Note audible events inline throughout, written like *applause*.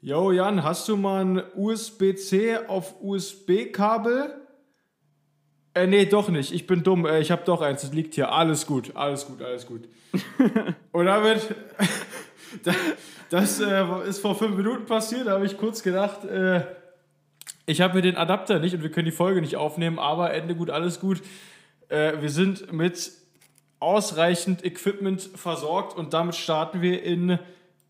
Yo Jan, hast du mal ein USB-C auf USB-Kabel? Äh, nee, doch nicht. Ich bin dumm. Äh, ich habe doch eins. Das liegt hier. Alles gut, alles gut, alles gut. *laughs* Und damit, *laughs* das äh, ist vor fünf Minuten passiert. Da habe ich kurz gedacht, äh, ich habe hier den Adapter nicht und wir können die Folge nicht aufnehmen. Aber Ende gut, alles gut. Äh, wir sind mit ausreichend Equipment versorgt und damit starten wir in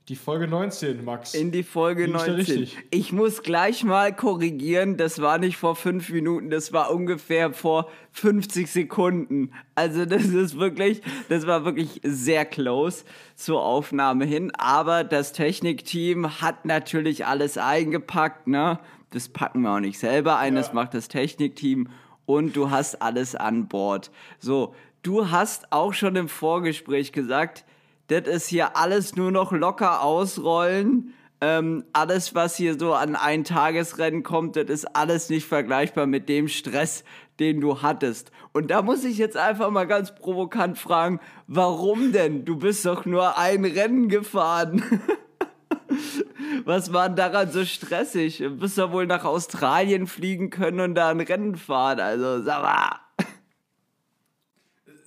die Folge 19, Max. In die Folge Lieg 19. Ich, ich muss gleich mal korrigieren, das war nicht vor fünf Minuten, das war ungefähr vor 50 Sekunden. Also das ist wirklich, das war wirklich sehr close zur Aufnahme hin. Aber das Technikteam hat natürlich alles eingepackt, ne? Das packen wir auch nicht selber ein, ja. das macht das Technikteam und du hast alles an Bord. So, du hast auch schon im Vorgespräch gesagt, das ist hier alles nur noch locker ausrollen. Ähm, alles, was hier so an ein Tagesrennen kommt, das ist alles nicht vergleichbar mit dem Stress, den du hattest. Und da muss ich jetzt einfach mal ganz provokant fragen, warum denn? Du bist doch nur ein Rennen gefahren. *laughs* Was war daran so stressig? Du bist doch wohl nach Australien fliegen können und da ein Rennen fahren. Also, sag mal.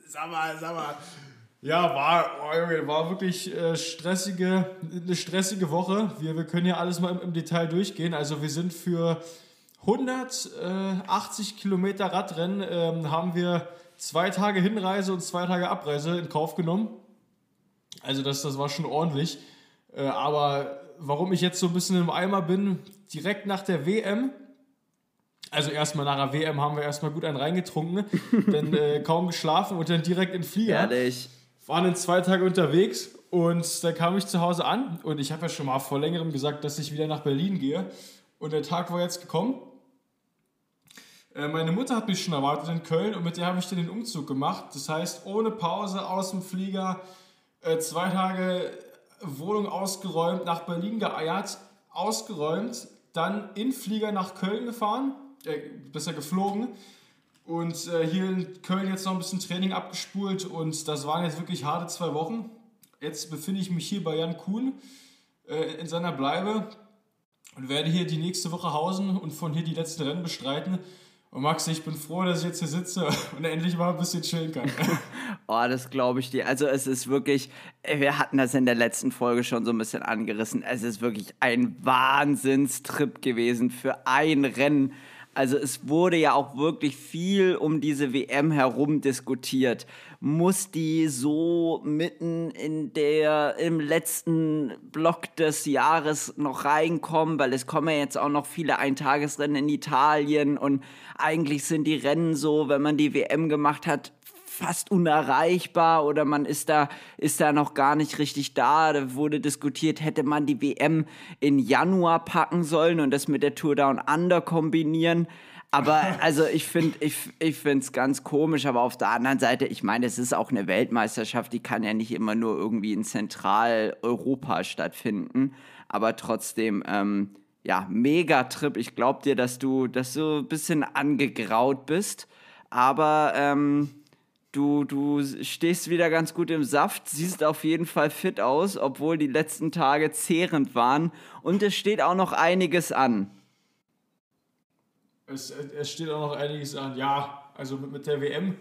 Sag mal, sag mal. Ja, war, war wirklich äh, stressige, eine stressige Woche. Wir, wir können ja alles mal im, im Detail durchgehen. Also wir sind für 180 Kilometer Radrennen ähm, haben wir zwei Tage Hinreise und zwei Tage Abreise in Kauf genommen. Also das, das war schon ordentlich. Äh, aber warum ich jetzt so ein bisschen im Eimer bin, direkt nach der WM, also erstmal nach der WM haben wir erstmal gut einen reingetrunken, *laughs* dann äh, kaum geschlafen und dann direkt in Flieger. Ehrlich waren in zwei Tage unterwegs und da kam ich zu Hause an und ich habe ja schon mal vor längerem gesagt, dass ich wieder nach Berlin gehe und der Tag war jetzt gekommen. Äh, meine Mutter hat mich schon erwartet in Köln und mit der habe ich dann den Umzug gemacht. Das heißt, ohne Pause aus dem Flieger, äh, zwei Tage Wohnung ausgeräumt, nach Berlin geeiert, ausgeräumt, dann in Flieger nach Köln gefahren, äh, besser geflogen und äh, hier in Köln jetzt noch ein bisschen Training abgespult und das waren jetzt wirklich harte zwei Wochen. Jetzt befinde ich mich hier bei Jan Kuhn äh, in seiner Bleibe und werde hier die nächste Woche hausen und von hier die letzten Rennen bestreiten. Und Max, ich bin froh, dass ich jetzt hier sitze *laughs* und endlich mal ein bisschen chillen kann. *laughs* oh, das glaube ich dir. Also es ist wirklich, äh, wir hatten das in der letzten Folge schon so ein bisschen angerissen. Es ist wirklich ein Wahnsinnstrip gewesen für ein Rennen. Also es wurde ja auch wirklich viel um diese WM herum diskutiert. Muss die so mitten in der im letzten Block des Jahres noch reinkommen, weil es kommen ja jetzt auch noch viele Eintagesrennen in Italien und eigentlich sind die Rennen so, wenn man die WM gemacht hat, fast unerreichbar oder man ist da, ist da noch gar nicht richtig da. Da wurde diskutiert, hätte man die WM in Januar packen sollen und das mit der Tour Down Under kombinieren. Aber *laughs* also ich finde ich, ich finde es ganz komisch, aber auf der anderen Seite, ich meine, es ist auch eine Weltmeisterschaft, die kann ja nicht immer nur irgendwie in Zentraleuropa stattfinden. Aber trotzdem, ähm, ja, Megatrip. Ich glaube dir, dass du, dass du ein bisschen angegraut bist. Aber ähm, Du, du stehst wieder ganz gut im Saft, siehst auf jeden Fall fit aus, obwohl die letzten Tage zehrend waren. Und es steht auch noch einiges an. Es, es steht auch noch einiges an. Ja, also mit, mit der WM.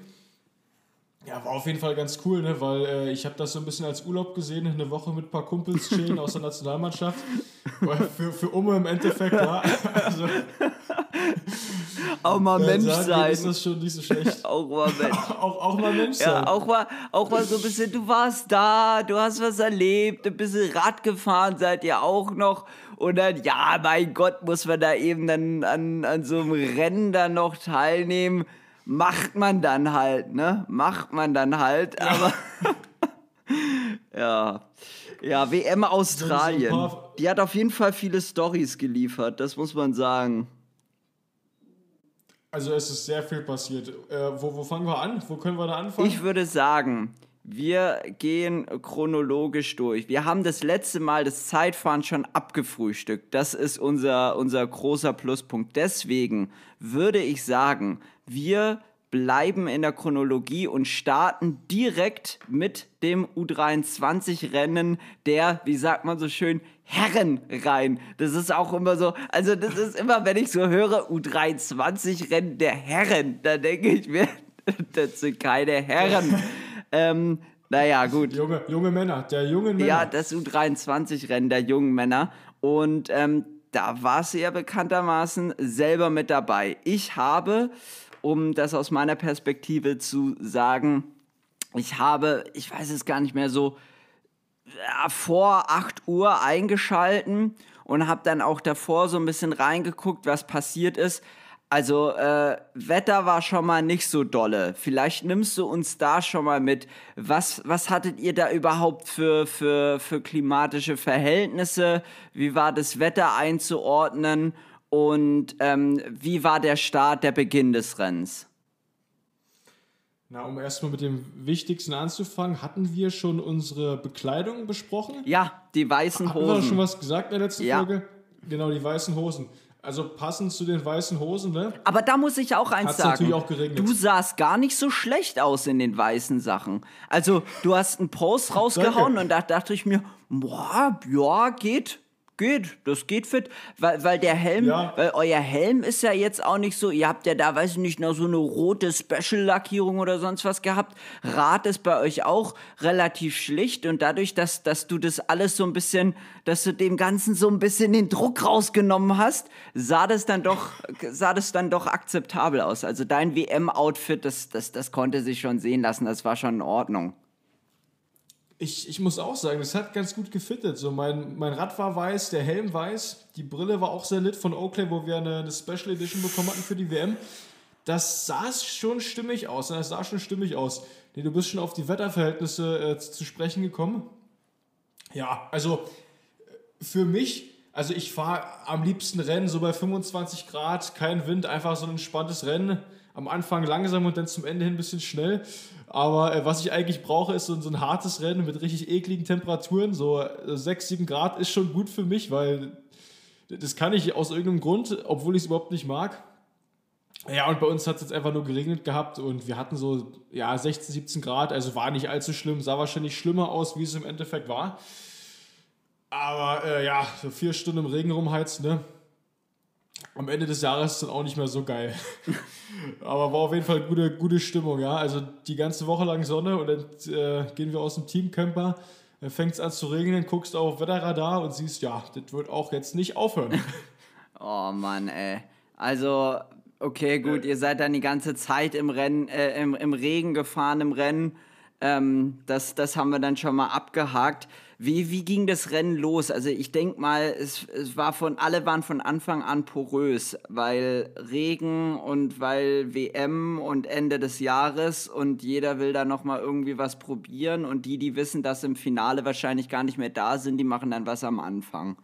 Ja, war auf jeden Fall ganz cool, ne? weil äh, ich habe das so ein bisschen als Urlaub gesehen, eine Woche mit ein paar Kumpels chillen aus der *laughs* Nationalmannschaft. Für, für Umme im Endeffekt, ja. Also, auch mal Mensch sein. Ist das schon nicht so schlecht. *laughs* auch mal Mensch. auch, auch mal Mensch sein. Ja, auch mal, auch mal so ein bisschen, du warst da, du hast was erlebt, ein bisschen Rad gefahren seid ihr auch noch. Und dann, ja, mein Gott, muss man da eben dann an, an so einem Rennen dann noch teilnehmen. Macht man dann halt, ne? Macht man dann halt, aber. *laughs* ja. Ja, WM Australien. Die hat auf jeden Fall viele Stories geliefert, das muss man sagen. Also es ist sehr viel passiert. Äh, wo, wo fangen wir an? Wo können wir da anfangen? Ich würde sagen, wir gehen chronologisch durch. Wir haben das letzte Mal das Zeitfahren schon abgefrühstückt. Das ist unser, unser großer Pluspunkt. Deswegen würde ich sagen, wir bleiben in der Chronologie und starten direkt mit dem U23-Rennen der, wie sagt man so schön, Herren rein. Das ist auch immer so, also das ist immer, wenn ich so höre, U23-Rennen der Herren, da denke ich mir, *laughs* das sind keine Herren. *laughs* ähm, naja, gut. Junge, junge Männer, der jungen Männer. Ja, das U23-Rennen der jungen Männer. Und ähm, da war sie ja bekanntermaßen selber mit dabei. Ich habe, um das aus meiner Perspektive zu sagen, ich habe, ich weiß es gar nicht mehr so, ja, vor 8 Uhr eingeschalten und habe dann auch davor so ein bisschen reingeguckt, was passiert ist. Also äh, Wetter war schon mal nicht so dolle. Vielleicht nimmst du uns da schon mal mit. Was, was hattet ihr da überhaupt für, für, für klimatische Verhältnisse? Wie war das Wetter einzuordnen? Und ähm, wie war der Start, der Beginn des Rennens? Na, um erstmal mit dem Wichtigsten anzufangen, hatten wir schon unsere Bekleidung besprochen? Ja, die weißen Hosen. Haben wir schon was gesagt in der letzten ja. Folge? Genau, die weißen Hosen. Also passend zu den weißen Hosen, ne? Aber da muss ich auch eins Hat's sagen. Natürlich auch geregnet. Du sahst gar nicht so schlecht aus in den weißen Sachen. Also, du hast einen Post rausgehauen und da dachte ich mir, boah, ja, geht geht, das geht fit, weil, weil der Helm, ja. weil euer Helm ist ja jetzt auch nicht so, ihr habt ja da, weiß ich nicht, noch so eine rote Special-Lackierung oder sonst was gehabt. Rad ist bei euch auch relativ schlicht und dadurch, dass, dass du das alles so ein bisschen, dass du dem Ganzen so ein bisschen den Druck rausgenommen hast, sah das dann doch, sah das dann doch akzeptabel aus. Also dein WM-Outfit, das, das, das konnte sich schon sehen lassen, das war schon in Ordnung ich, ich muss auch sagen, das hat ganz gut gefittet. So mein, mein Rad war weiß, der Helm weiß, die Brille war auch sehr lit von Oakley, wo wir eine, eine Special Edition bekommen hatten für die WM. Das sah schon stimmig aus. Das sah schon stimmig aus. Nee, du bist schon auf die Wetterverhältnisse äh, zu sprechen gekommen. Ja, also für mich, also ich fahre am liebsten Rennen so bei 25 Grad, kein Wind, einfach so ein entspanntes Rennen. Am Anfang langsam und dann zum Ende hin ein bisschen schnell. Aber äh, was ich eigentlich brauche, ist so, so, ein hartes Rennen mit richtig ekligen Temperaturen. So 6, äh, 7 Grad ist schon gut für mich, weil das kann ich aus irgendeinem Grund, obwohl ich es überhaupt nicht mag. Ja, und bei uns hat es jetzt einfach nur geregnet gehabt und wir hatten so ja, 16, 17 Grad, also war nicht allzu schlimm, sah wahrscheinlich schlimmer aus, wie es im Endeffekt war. Aber äh, ja, so vier Stunden im Regen rumheizen, ne? Am Ende des Jahres ist dann auch nicht mehr so geil. *laughs* Aber war auf jeden Fall gute, gute Stimmung, ja. Also die ganze Woche lang Sonne und dann äh, gehen wir aus dem Teamcamper, dann fängt es an zu regnen, guckst auf Wetterradar und siehst, ja, das wird auch jetzt nicht aufhören. *laughs* oh Mann, ey. Also, okay, gut, ihr seid dann die ganze Zeit im Rennen, äh, im, im Regen gefahren, im Rennen. Ähm, das, das haben wir dann schon mal abgehakt. Wie, wie ging das Rennen los? Also ich denke mal, es, es war von, alle waren von Anfang an porös, weil Regen und weil WM und Ende des Jahres und jeder will da nochmal irgendwie was probieren und die, die wissen, dass im Finale wahrscheinlich gar nicht mehr da sind, die machen dann was am Anfang.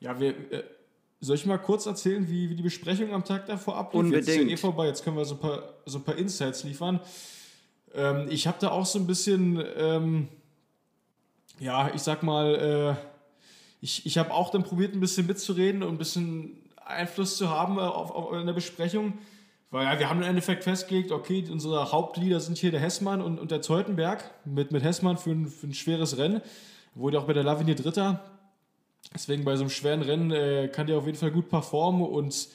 Ja, wir, äh, soll ich mal kurz erzählen, wie, wie die Besprechung am Tag davor ablief? Unbedingt. Jetzt ist ja eh vorbei, jetzt können wir so ein paar, so ein paar Insights liefern. Ähm, ich habe da auch so ein bisschen... Ähm, ja, ich sag mal, äh, ich, ich habe auch dann probiert, ein bisschen mitzureden und ein bisschen Einfluss zu haben äh, auf, auf, in der Besprechung. Weil ja, wir haben im Endeffekt festgelegt, okay, unsere Hauptlieder sind hier der Hessmann und, und der Zeutenberg mit, mit Hessmann für ein, für ein schweres Rennen. Wurde auch bei der Lavinier Dritter. Deswegen bei so einem schweren Rennen äh, kann der auf jeden Fall gut performen und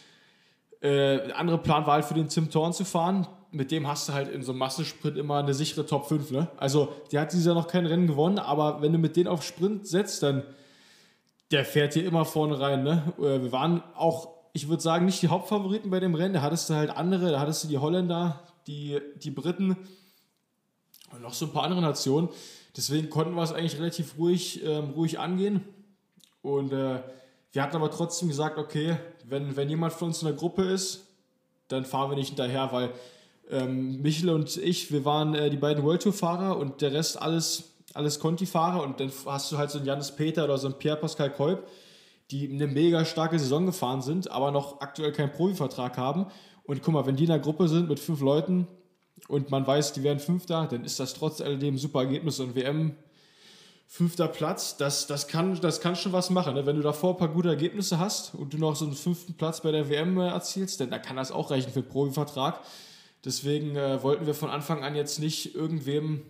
äh, andere Plan war halt für den Tim Thorn zu fahren mit dem hast du halt in so einem Massensprint immer eine sichere Top 5. Ne? Also, der hat dieses Jahr noch kein Rennen gewonnen, aber wenn du mit denen auf Sprint setzt, dann der fährt hier immer vorne rein. Ne? Äh, wir waren auch, ich würde sagen, nicht die Hauptfavoriten bei dem Rennen. Da hattest du halt andere, da hattest du die Holländer, die, die Briten und noch so ein paar andere Nationen. Deswegen konnten wir es eigentlich relativ ruhig, ähm, ruhig angehen. Und äh, wir hatten aber trotzdem gesagt, okay, wenn, wenn jemand von uns in der Gruppe ist, dann fahren wir nicht hinterher, weil ähm, Michel und ich, wir waren äh, die beiden World Tour-Fahrer und der Rest alles, alles Conti-Fahrer und dann hast du halt so einen Janis Peter oder so einen Pierre-Pascal Kolb, die eine mega starke Saison gefahren sind, aber noch aktuell keinen Profivertrag haben. Und guck mal, wenn die in einer Gruppe sind mit fünf Leuten und man weiß, die werden Fünfter, dann ist das trotz alledem ein super Ergebnis und WM fünfter Platz, das, das, kann, das kann schon was machen. Ne? Wenn du davor ein paar gute Ergebnisse hast und du noch so einen fünften Platz bei der WM äh, erzielst, dann, dann kann das auch reichen für den Profivertrag. Deswegen äh, wollten wir von Anfang an jetzt nicht irgendwem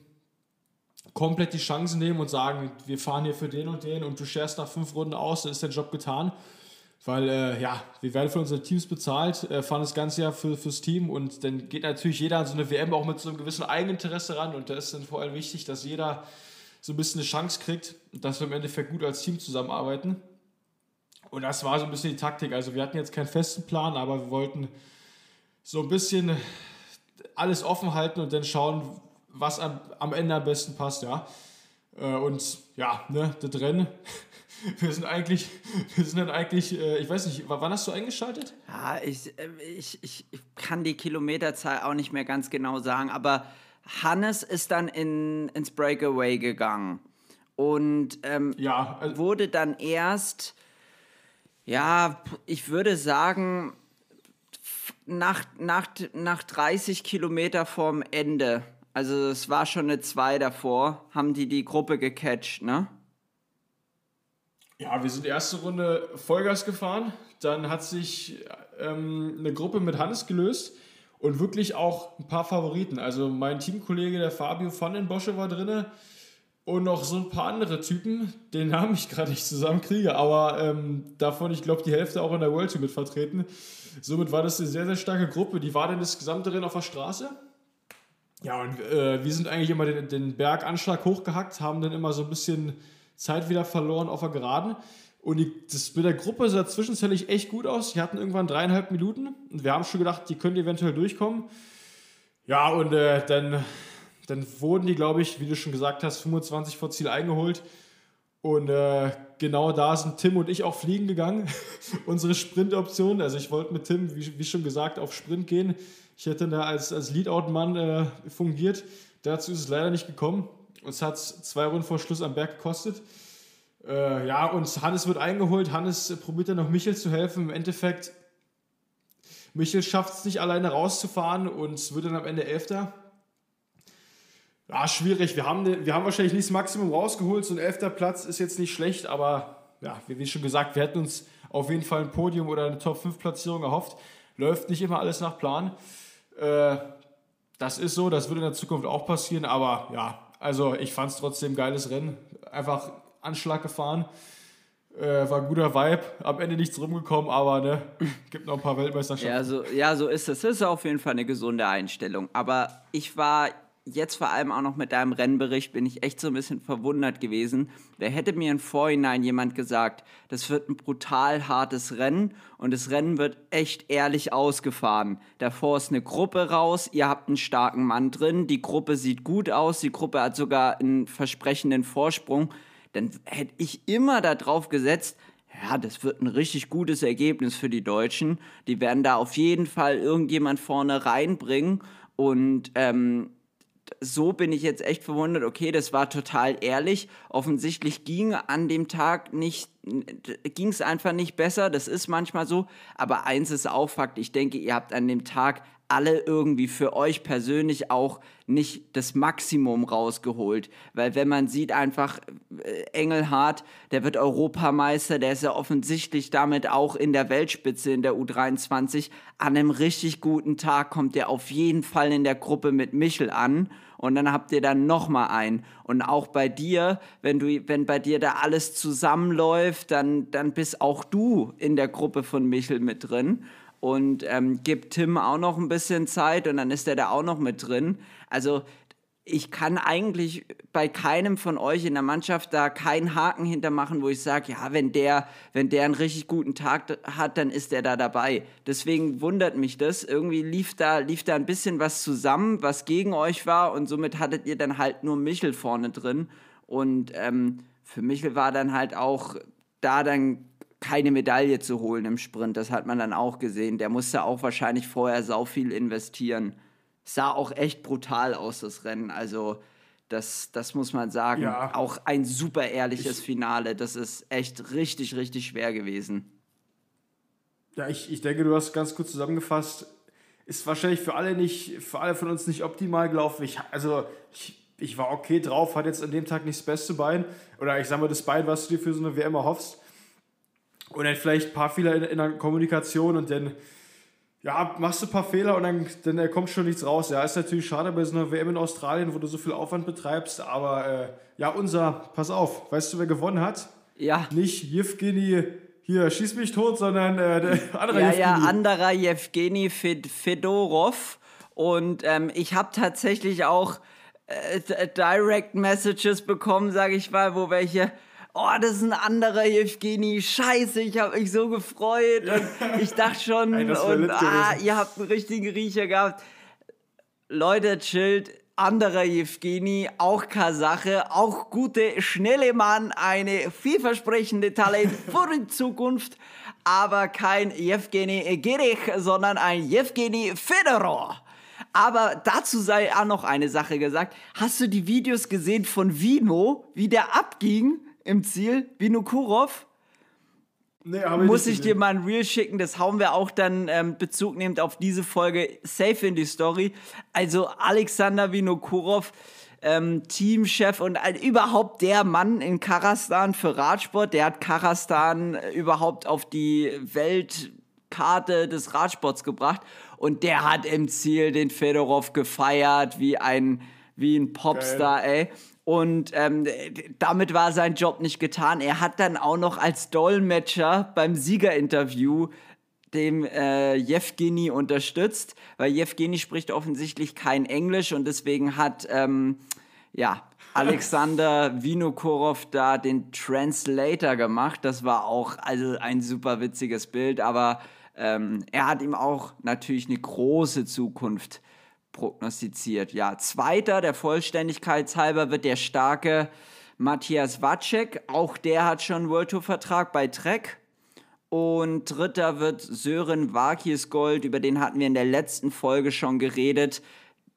komplett die Chance nehmen und sagen, wir fahren hier für den und den und du scherst nach fünf Runden aus, dann ist der Job getan. Weil, äh, ja, wir werden von unseren Teams bezahlt, äh, fahren das ganze Jahr für, fürs Team und dann geht natürlich jeder an so eine WM auch mit so einem gewissen Eigeninteresse ran und da ist dann vor allem wichtig, dass jeder so ein bisschen eine Chance kriegt, dass wir im Endeffekt gut als Team zusammenarbeiten. Und das war so ein bisschen die Taktik. Also wir hatten jetzt keinen festen Plan, aber wir wollten so ein bisschen alles offen halten und dann schauen, was am, am Ende am besten passt, ja. Äh, und ja, ne, das Rennen. *laughs* Wir sind eigentlich, *laughs* wir sind dann eigentlich, äh, ich weiß nicht, wann hast du eingeschaltet? Ja, ich, äh, ich, ich kann die Kilometerzahl auch nicht mehr ganz genau sagen, aber Hannes ist dann in, ins Breakaway gegangen und ähm, ja, also wurde dann erst, ja, ich würde sagen, nach, nach, nach 30 Kilometer vorm Ende, also es war schon eine 2 davor, haben die die Gruppe gecatcht, ne? Ja, wir sind erste Runde Vollgas gefahren, dann hat sich ähm, eine Gruppe mit Hannes gelöst und wirklich auch ein paar Favoriten. Also mein Teamkollege, der Fabio van den Bosche war drin und noch so ein paar andere Typen, den Namen ich gerade nicht zusammenkriege, aber ähm, davon, ich glaube, die Hälfte auch in der World Tour mit vertreten. Somit war das eine sehr, sehr starke Gruppe. Die war dann das gesamte Rennen auf der Straße. Ja, und äh, wir sind eigentlich immer den, den Berganschlag hochgehackt, haben dann immer so ein bisschen Zeit wieder verloren auf der Geraden. Und die, das mit der Gruppe sah zwischenzeitlich echt gut aus. Die hatten irgendwann dreieinhalb Minuten und wir haben schon gedacht, die können eventuell durchkommen. Ja, und äh, dann, dann wurden die, glaube ich, wie du schon gesagt hast, 25 vor Ziel eingeholt. Und äh, genau da sind Tim und ich auch fliegen gegangen. *laughs* Unsere Sprintoption. Also ich wollte mit Tim, wie, wie, schon gesagt, auf Sprint gehen. Ich hätte da als, als Leadout-Mann äh, fungiert. Dazu ist es leider nicht gekommen. Uns hat es zwei Runden vor Schluss am Berg gekostet. Äh, ja, und Hannes wird eingeholt. Hannes probiert dann noch Michel zu helfen. Im Endeffekt, Michel schafft es nicht alleine rauszufahren und wird dann am Ende Elfter. Ja, schwierig. Wir haben, wir haben wahrscheinlich nicht das Maximum rausgeholt. So ein elfter Platz ist jetzt nicht schlecht, aber ja, wie schon gesagt, wir hätten uns auf jeden Fall ein Podium oder eine Top-5-Platzierung erhofft. Läuft nicht immer alles nach Plan. Äh, das ist so, das wird in der Zukunft auch passieren, aber ja, also ich fand es trotzdem ein geiles Rennen. Einfach Anschlag gefahren. Äh, war ein guter Vibe, am Ende nichts rumgekommen, aber ne, *laughs* gibt noch ein paar Weltmeisterschaften. Ja, so, ja, so ist es. Das ist auf jeden Fall eine gesunde Einstellung. Aber ich war jetzt vor allem auch noch mit deinem Rennbericht, bin ich echt so ein bisschen verwundert gewesen. Wer hätte mir im Vorhinein jemand gesagt, das wird ein brutal hartes Rennen und das Rennen wird echt ehrlich ausgefahren. Davor ist eine Gruppe raus, ihr habt einen starken Mann drin, die Gruppe sieht gut aus, die Gruppe hat sogar einen versprechenden Vorsprung dann hätte ich immer darauf gesetzt, ja, das wird ein richtig gutes Ergebnis für die Deutschen. Die werden da auf jeden Fall irgendjemand vorne reinbringen. Und ähm, so bin ich jetzt echt verwundert, okay, das war total ehrlich. Offensichtlich ging an dem Tag nicht, ging es einfach nicht besser. Das ist manchmal so. Aber eins ist auch Fakt. Ich denke, ihr habt an dem Tag alle irgendwie für euch persönlich auch nicht das Maximum rausgeholt. Weil wenn man sieht einfach, äh, Engelhardt, der wird Europameister, der ist ja offensichtlich damit auch in der Weltspitze in der U23. An einem richtig guten Tag kommt der auf jeden Fall in der Gruppe mit Michel an. Und dann habt ihr dann nochmal einen. Und auch bei dir, wenn du, wenn bei dir da alles zusammenläuft, dann, dann bist auch du in der Gruppe von Michel mit drin und ähm, gibt Tim auch noch ein bisschen Zeit und dann ist er da auch noch mit drin. Also ich kann eigentlich bei keinem von euch in der Mannschaft da keinen Haken hintermachen, wo ich sage, ja, wenn der, wenn der einen richtig guten Tag hat, dann ist der da dabei. Deswegen wundert mich das. Irgendwie lief da, lief da ein bisschen was zusammen, was gegen euch war und somit hattet ihr dann halt nur Michel vorne drin. Und ähm, für Michel war dann halt auch da dann keine Medaille zu holen im Sprint. Das hat man dann auch gesehen. Der musste auch wahrscheinlich vorher sau viel investieren. Sah auch echt brutal aus, das Rennen. Also, das, das muss man sagen. Ja. Auch ein super ehrliches ich, Finale. Das ist echt richtig, richtig schwer gewesen. Ja, ich, ich denke, du hast ganz kurz zusammengefasst. Ist wahrscheinlich für alle nicht, für alle von uns nicht optimal gelaufen. Ich, also, ich ich war okay drauf, hat jetzt an dem Tag nicht das beste Bein. Oder ich sag mal, das Bein, was du dir für so eine WM erhoffst. Und dann vielleicht ein paar Fehler in, in der Kommunikation und dann ja, machst du ein paar Fehler und dann, dann kommt schon nichts raus. Ja, ist natürlich schade bei so einer WM in Australien, wo du so viel Aufwand betreibst, aber äh, ja, unser, pass auf, weißt du, wer gewonnen hat? Ja. Nicht Jevgeni, hier, schieß mich tot, sondern äh, der andere ja, Jevgeni. Ja, anderer Jevgeni Fedorov. Und ähm, ich habe tatsächlich auch äh, Direct Messages bekommen, sage ich mal, wo welche oh, das ist ein anderer Evgeny, scheiße, ich habe mich so gefreut und ich dachte *laughs* schon, Ey, und ah, ihr habt einen richtigen Riecher gehabt. Leute, chillt, anderer Evgeny, auch Kasache, auch gute, schnelle Mann, eine vielversprechende Talent *laughs* für die Zukunft, aber kein Evgeny Gerich, sondern ein Evgeny Fedorov. Aber dazu sei auch noch eine Sache gesagt. Hast du die Videos gesehen von Vino, wie der abging? Im Ziel, Vinokurov. Nee, Muss ich, ich dir mal ein Reel schicken, das hauen wir auch dann ähm, Bezug nehmend auf diese Folge safe in die Story. Also Alexander Vinokurov, ähm, Teamchef und äh, überhaupt der Mann in Karastan für Radsport, der hat Karastan äh, überhaupt auf die Weltkarte des Radsports gebracht und der hat im Ziel den Fedorov gefeiert wie ein wie ein Popstar, Geil. ey. Und ähm, damit war sein Job nicht getan. Er hat dann auch noch als Dolmetscher beim Siegerinterview dem äh, Jewgeni unterstützt, weil Jewgeni spricht offensichtlich kein Englisch und deswegen hat ähm, ja, Alexander *laughs* Vinokurov da den Translator gemacht. Das war auch also ein super witziges Bild, aber ähm, er hat ihm auch natürlich eine große Zukunft prognostiziert. Ja, zweiter, der Vollständigkeit halber, wird der starke Matthias Wacek. Auch der hat schon einen World Tour Vertrag bei Trek. Und dritter wird Sören Gold, über den hatten wir in der letzten Folge schon geredet,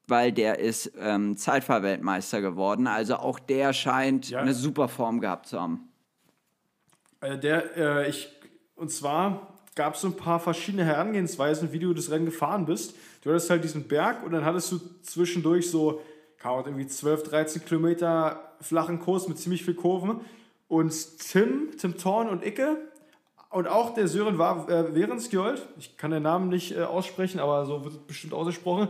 weil der ist ähm, Zeitfahrweltmeister geworden. Also auch der scheint ja. eine super Form gehabt zu haben. Äh, der, äh, ich, und zwar gab es so ein paar verschiedene Herangehensweisen, wie du das Rennen gefahren bist. Du hattest halt diesen Berg und dann hattest du zwischendurch so, irgendwie 12, 13 Kilometer flachen Kurs mit ziemlich viel Kurven. Und Tim, Tim Thorn und Icke und auch der Sören war äh, Währenskjold, ich kann den Namen nicht äh, aussprechen, aber so wird es bestimmt ausgesprochen.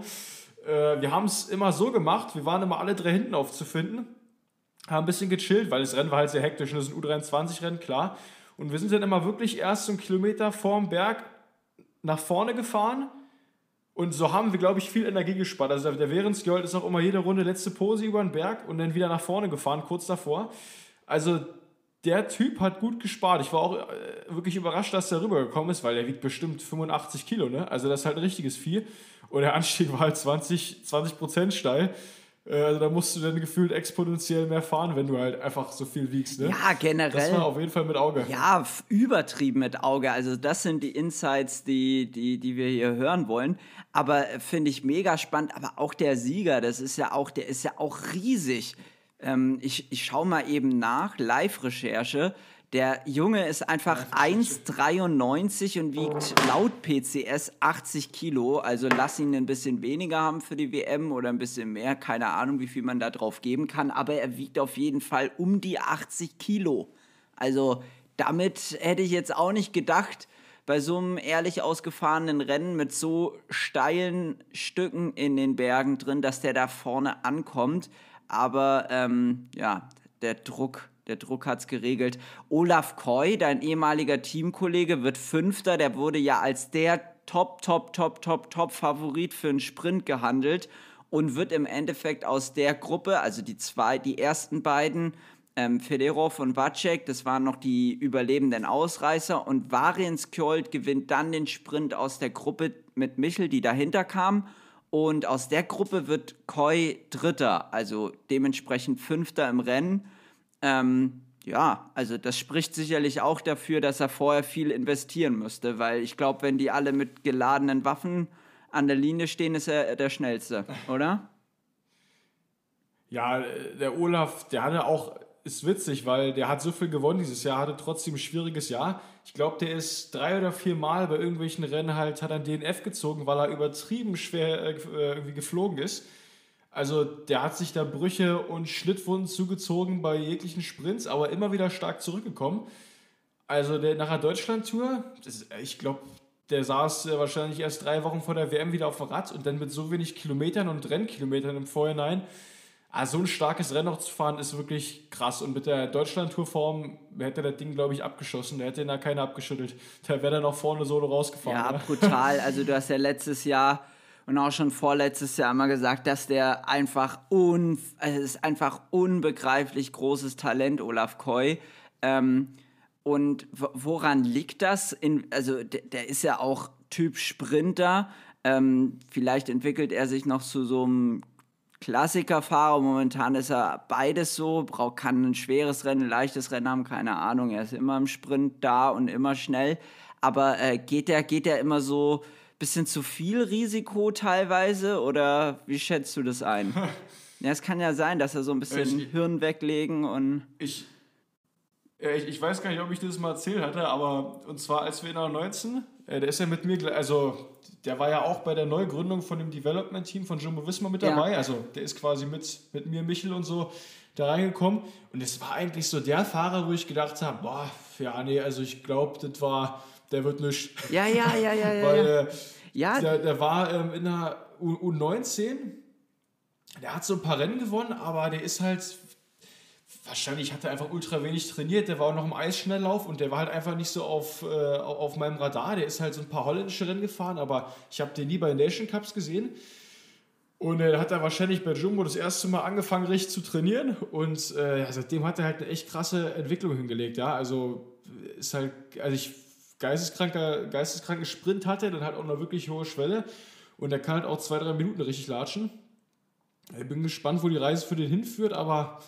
Äh, wir haben es immer so gemacht, wir waren immer alle drei hinten aufzufinden, haben ein bisschen gechillt, weil das Rennen war halt sehr hektisch und das ist ein U23-Rennen, klar. Und wir sind dann immer wirklich erst so einen Kilometer vorm Berg nach vorne gefahren. Und so haben wir, glaube ich, viel Energie gespart. Also der Währensgeld ist auch immer jede Runde letzte Pose über den Berg und dann wieder nach vorne gefahren, kurz davor. Also der Typ hat gut gespart. Ich war auch äh, wirklich überrascht, dass er rübergekommen ist, weil er wiegt bestimmt 85 Kilo. Ne? Also das ist halt ein richtiges Vieh. Und der Anstieg war halt 20, 20 Prozent steil. Äh, also da musst du dann gefühlt exponentiell mehr fahren, wenn du halt einfach so viel wiegst. Ne? Ja, generell. Das war auf jeden Fall mit Auge. Ja, übertrieben mit Auge. Also das sind die Insights, die, die, die wir hier hören wollen. Aber äh, finde ich mega spannend. Aber auch der Sieger, das ist ja auch, der ist ja auch riesig. Ähm, ich, ich schaue mal eben nach, Live-Recherche. Der Junge ist einfach 1,93 und wiegt laut PCS 80 Kilo. Also lass ihn ein bisschen weniger haben für die WM oder ein bisschen mehr. Keine Ahnung, wie viel man da drauf geben kann. Aber er wiegt auf jeden Fall um die 80 Kilo. Also damit hätte ich jetzt auch nicht gedacht, bei so einem ehrlich ausgefahrenen Rennen mit so steilen Stücken in den Bergen drin, dass der da vorne ankommt. Aber ähm, ja, der Druck der Druck hat es geregelt. Olaf Koy, dein ehemaliger Teamkollege, wird Fünfter. Der wurde ja als der Top, Top, Top, Top, Top Favorit für einen Sprint gehandelt und wird im Endeffekt aus der Gruppe, also die zwei, die ersten beiden, ähm, Federov und Vacek, das waren noch die überlebenden Ausreißer und Variens Kjold gewinnt dann den Sprint aus der Gruppe mit Michel, die dahinter kam. Und aus der Gruppe wird Koy Dritter, also dementsprechend Fünfter im Rennen. Ähm, ja, also das spricht sicherlich auch dafür, dass er vorher viel investieren müsste, weil ich glaube, wenn die alle mit geladenen Waffen an der Linie stehen, ist er der Schnellste, oder? Ja, der Olaf, der hatte auch, ist witzig, weil der hat so viel gewonnen dieses Jahr, hatte trotzdem ein schwieriges Jahr. Ich glaube, der ist drei oder vier Mal bei irgendwelchen Rennen halt, hat ein DNF gezogen, weil er übertrieben schwer äh, irgendwie geflogen ist. Also der hat sich da Brüche und Schnittwunden zugezogen bei jeglichen Sprints, aber immer wieder stark zurückgekommen. Also der nach der Deutschland-Tour, ich glaube, der saß wahrscheinlich erst drei Wochen vor der WM wieder auf dem Rad und dann mit so wenig Kilometern und Rennkilometern im Vorhinein. Also so ein starkes Rennen noch zu fahren, ist wirklich krass. Und mit der Deutschland-Tour-Form hätte das Ding, glaube ich, abgeschossen. Der hätte ihn da keiner abgeschüttelt. Der wäre dann auch vorne solo rausgefahren. Ja, ne? brutal. Also du hast ja letztes Jahr und auch schon vorletztes Jahr immer gesagt, dass der einfach un, also es ist einfach unbegreiflich großes Talent, Olaf Koy. Ähm, und woran liegt das? In, also der, der, ist ja auch Typ Sprinter. Ähm, vielleicht entwickelt er sich noch zu so einem Klassikerfahrer. Momentan ist er beides so, braucht, kann ein schweres Rennen, ein leichtes Rennen haben, keine Ahnung. Er ist immer im Sprint da und immer schnell. Aber äh, geht der, geht der immer so bisschen zu viel Risiko teilweise oder wie schätzt du das ein? *laughs* ja, es kann ja sein, dass er so ein bisschen ich, Hirn weglegen und. Ich, ich, ich, weiß gar nicht, ob ich das mal erzählt hatte, aber und zwar als wir in der 19, äh, der ist ja mit mir, also der war ja auch bei der Neugründung von dem Development-Team von Jumbo Visma mit dabei. Ja. Also der ist quasi mit, mit mir, Michel und so da reingekommen. Und es war eigentlich so der Fahrer, wo ich gedacht habe, boah, ja, nee, also ich glaube, das war der wird nicht. Ja, ja, ja, ja, *laughs* ja. Weil äh, ja. Der, der war ähm, in der U U19, der hat so ein paar Rennen gewonnen, aber der ist halt, wahrscheinlich hat er einfach ultra wenig trainiert, der war auch noch im Eisschnelllauf und der war halt einfach nicht so auf, äh, auf meinem Radar, der ist halt so ein paar holländische Rennen gefahren, aber ich habe den nie bei Nation Cups gesehen. Und äh, hat er wahrscheinlich bei Jumbo das erste Mal angefangen, richtig zu trainieren. Und äh, seitdem hat er halt eine echt krasse Entwicklung hingelegt. Ja, also ist halt, also ich geisteskranker, geisteskranken Sprint hatte, dann halt auch eine wirklich hohe Schwelle und der kann halt auch zwei, drei Minuten richtig latschen. Ich bin gespannt, wo die Reise für den hinführt, aber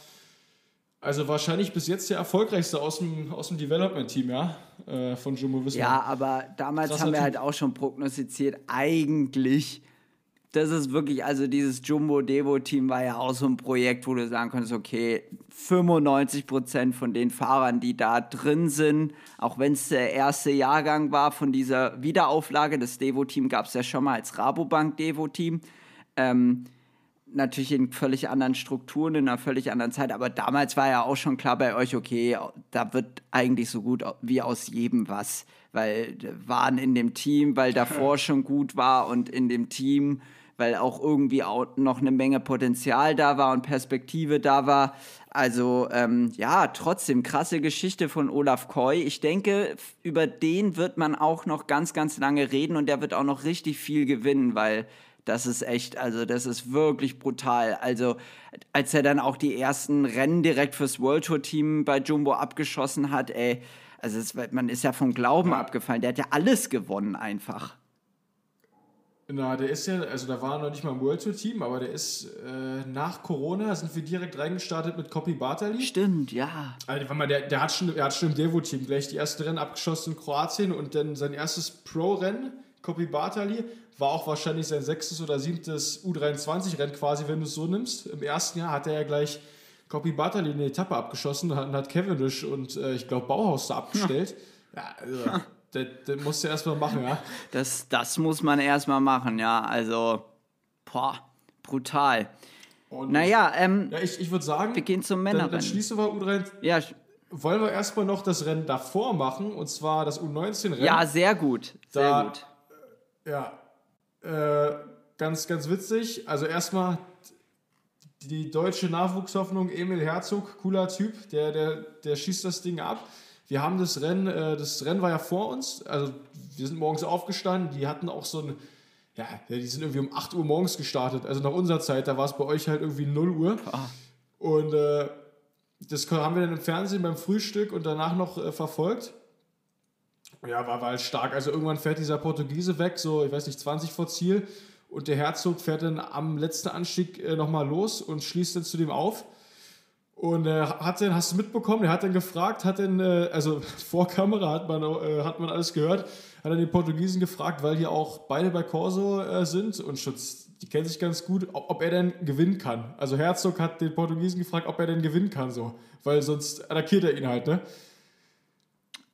also wahrscheinlich bis jetzt der erfolgreichste aus dem, aus dem Development-Team, ja, äh, von Jumbo Visma. Ja, aber damals Krasser haben wir halt auch schon prognostiziert, eigentlich das ist wirklich, also dieses Jumbo-Devo-Team war ja auch so ein Projekt, wo du sagen konntest, okay, 95% von den Fahrern, die da drin sind, auch wenn es der erste Jahrgang war von dieser Wiederauflage, das Devo-Team gab es ja schon mal als Rabobank-Devo-Team, ähm, natürlich in völlig anderen Strukturen, in einer völlig anderen Zeit, aber damals war ja auch schon klar bei euch, okay, da wird eigentlich so gut wie aus jedem was, weil waren in dem Team, weil davor *laughs* schon gut war und in dem Team weil auch irgendwie auch noch eine Menge Potenzial da war und Perspektive da war. Also ähm, ja, trotzdem krasse Geschichte von Olaf Koy. Ich denke, über den wird man auch noch ganz, ganz lange reden und der wird auch noch richtig viel gewinnen, weil das ist echt, also das ist wirklich brutal. Also als er dann auch die ersten Rennen direkt fürs World Tour Team bei Jumbo abgeschossen hat, ey, also es, man ist ja vom Glauben abgefallen. Der hat ja alles gewonnen einfach. Na, der ist ja, also da war noch nicht mal im World Tour Team, aber der ist äh, nach Corona sind wir direkt reingestartet mit Copy Bartali. Stimmt, ja. Also, mal, der, der hat schon, der hat schon im Devo Team gleich die ersten Rennen abgeschossen in Kroatien und dann sein erstes Pro-Rennen, Copy Bartali, war auch wahrscheinlich sein sechstes oder siebtes U23-Rennen quasi, wenn du es so nimmst. Im ersten Jahr hat er ja gleich Copy Bartali eine Etappe abgeschossen und hat, hat Cavendish und äh, ich glaube Bauhaus da abgestellt. Ja, *laughs* ja also. Das, das musst du erstmal machen, ja? *laughs* Das, das muss man erstmal machen, ja. Also, boah, brutal. Und naja, ähm, ja, ich, ich würde sagen, wir gehen zum Männerrennen. Dann, dann schließen wir U3. Ja. Wollen wir erstmal noch das Rennen davor machen, und zwar das U19-Rennen. Ja, sehr gut. Sehr da, gut. Ja, äh, ganz, ganz witzig. Also erstmal die deutsche Nachwuchshoffnung Emil Herzog, cooler Typ, der, der, der schießt das Ding ab. Wir haben das Rennen, äh, das Rennen war ja vor uns, also wir sind morgens aufgestanden, die hatten auch so ein, ja, die sind irgendwie um 8 Uhr morgens gestartet, also nach unserer Zeit, da war es bei euch halt irgendwie 0 Uhr. Ah. Und äh, das haben wir dann im Fernsehen beim Frühstück und danach noch äh, verfolgt. Ja, war, war halt stark. Also irgendwann fährt dieser Portugiese weg, so, ich weiß nicht, 20 vor Ziel. Und der Herzog fährt dann am letzten Anstieg äh, nochmal los und schließt dann zu dem auf. Und äh, hat den, hast du mitbekommen, er hat dann gefragt, hat dann, äh, also *laughs* vor Kamera hat man, äh, hat man alles gehört, hat dann den Portugiesen gefragt, weil die auch beide bei Corso äh, sind und Schutz, die kennen sich ganz gut, ob, ob, er denn gewinnen kann. Also Herzog hat den Portugiesen gefragt, ob er denn gewinnen kann, so, weil sonst attackiert er ihn halt, ne?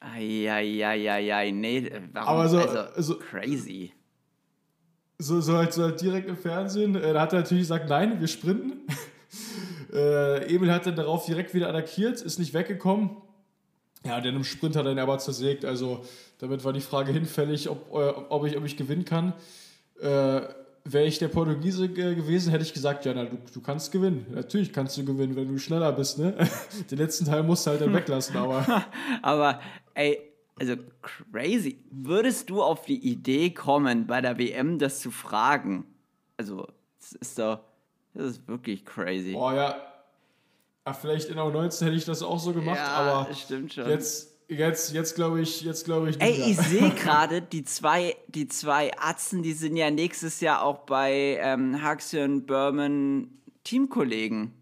Eieieiei, nee, warum? Aber so, also, also, crazy. so, so, halt, so halt direkt im Fernsehen. Äh, da hat er natürlich gesagt, nein, wir sprinten. *laughs* äh, Emil hat dann darauf direkt wieder attackiert, ist nicht weggekommen. Ja, denn im Sprint hat er ihn aber zersägt. Also damit war die Frage hinfällig, ob, äh, ob, ich, ob ich gewinnen kann. Äh, Wäre ich der Portugiese gewesen, hätte ich gesagt, ja, na, du, du kannst gewinnen. Natürlich kannst du gewinnen, wenn du schneller bist. Ne? *laughs* Den letzten Teil musst du halt dann *laughs* weglassen. Aber, *laughs* aber ey, also crazy. Würdest du auf die Idee kommen, bei der WM das zu fragen? Also, das ist doch, das ist wirklich crazy. Oh ja. Ach, vielleicht in der 19 hätte ich das auch so gemacht, ja, aber stimmt schon. jetzt Jetzt, jetzt glaube ich, jetzt glaube ich. Ey, ich sehe *laughs* gerade die zwei, die zwei Atzen, die sind ja nächstes Jahr auch bei ähm, Huxley Berman Teamkollegen.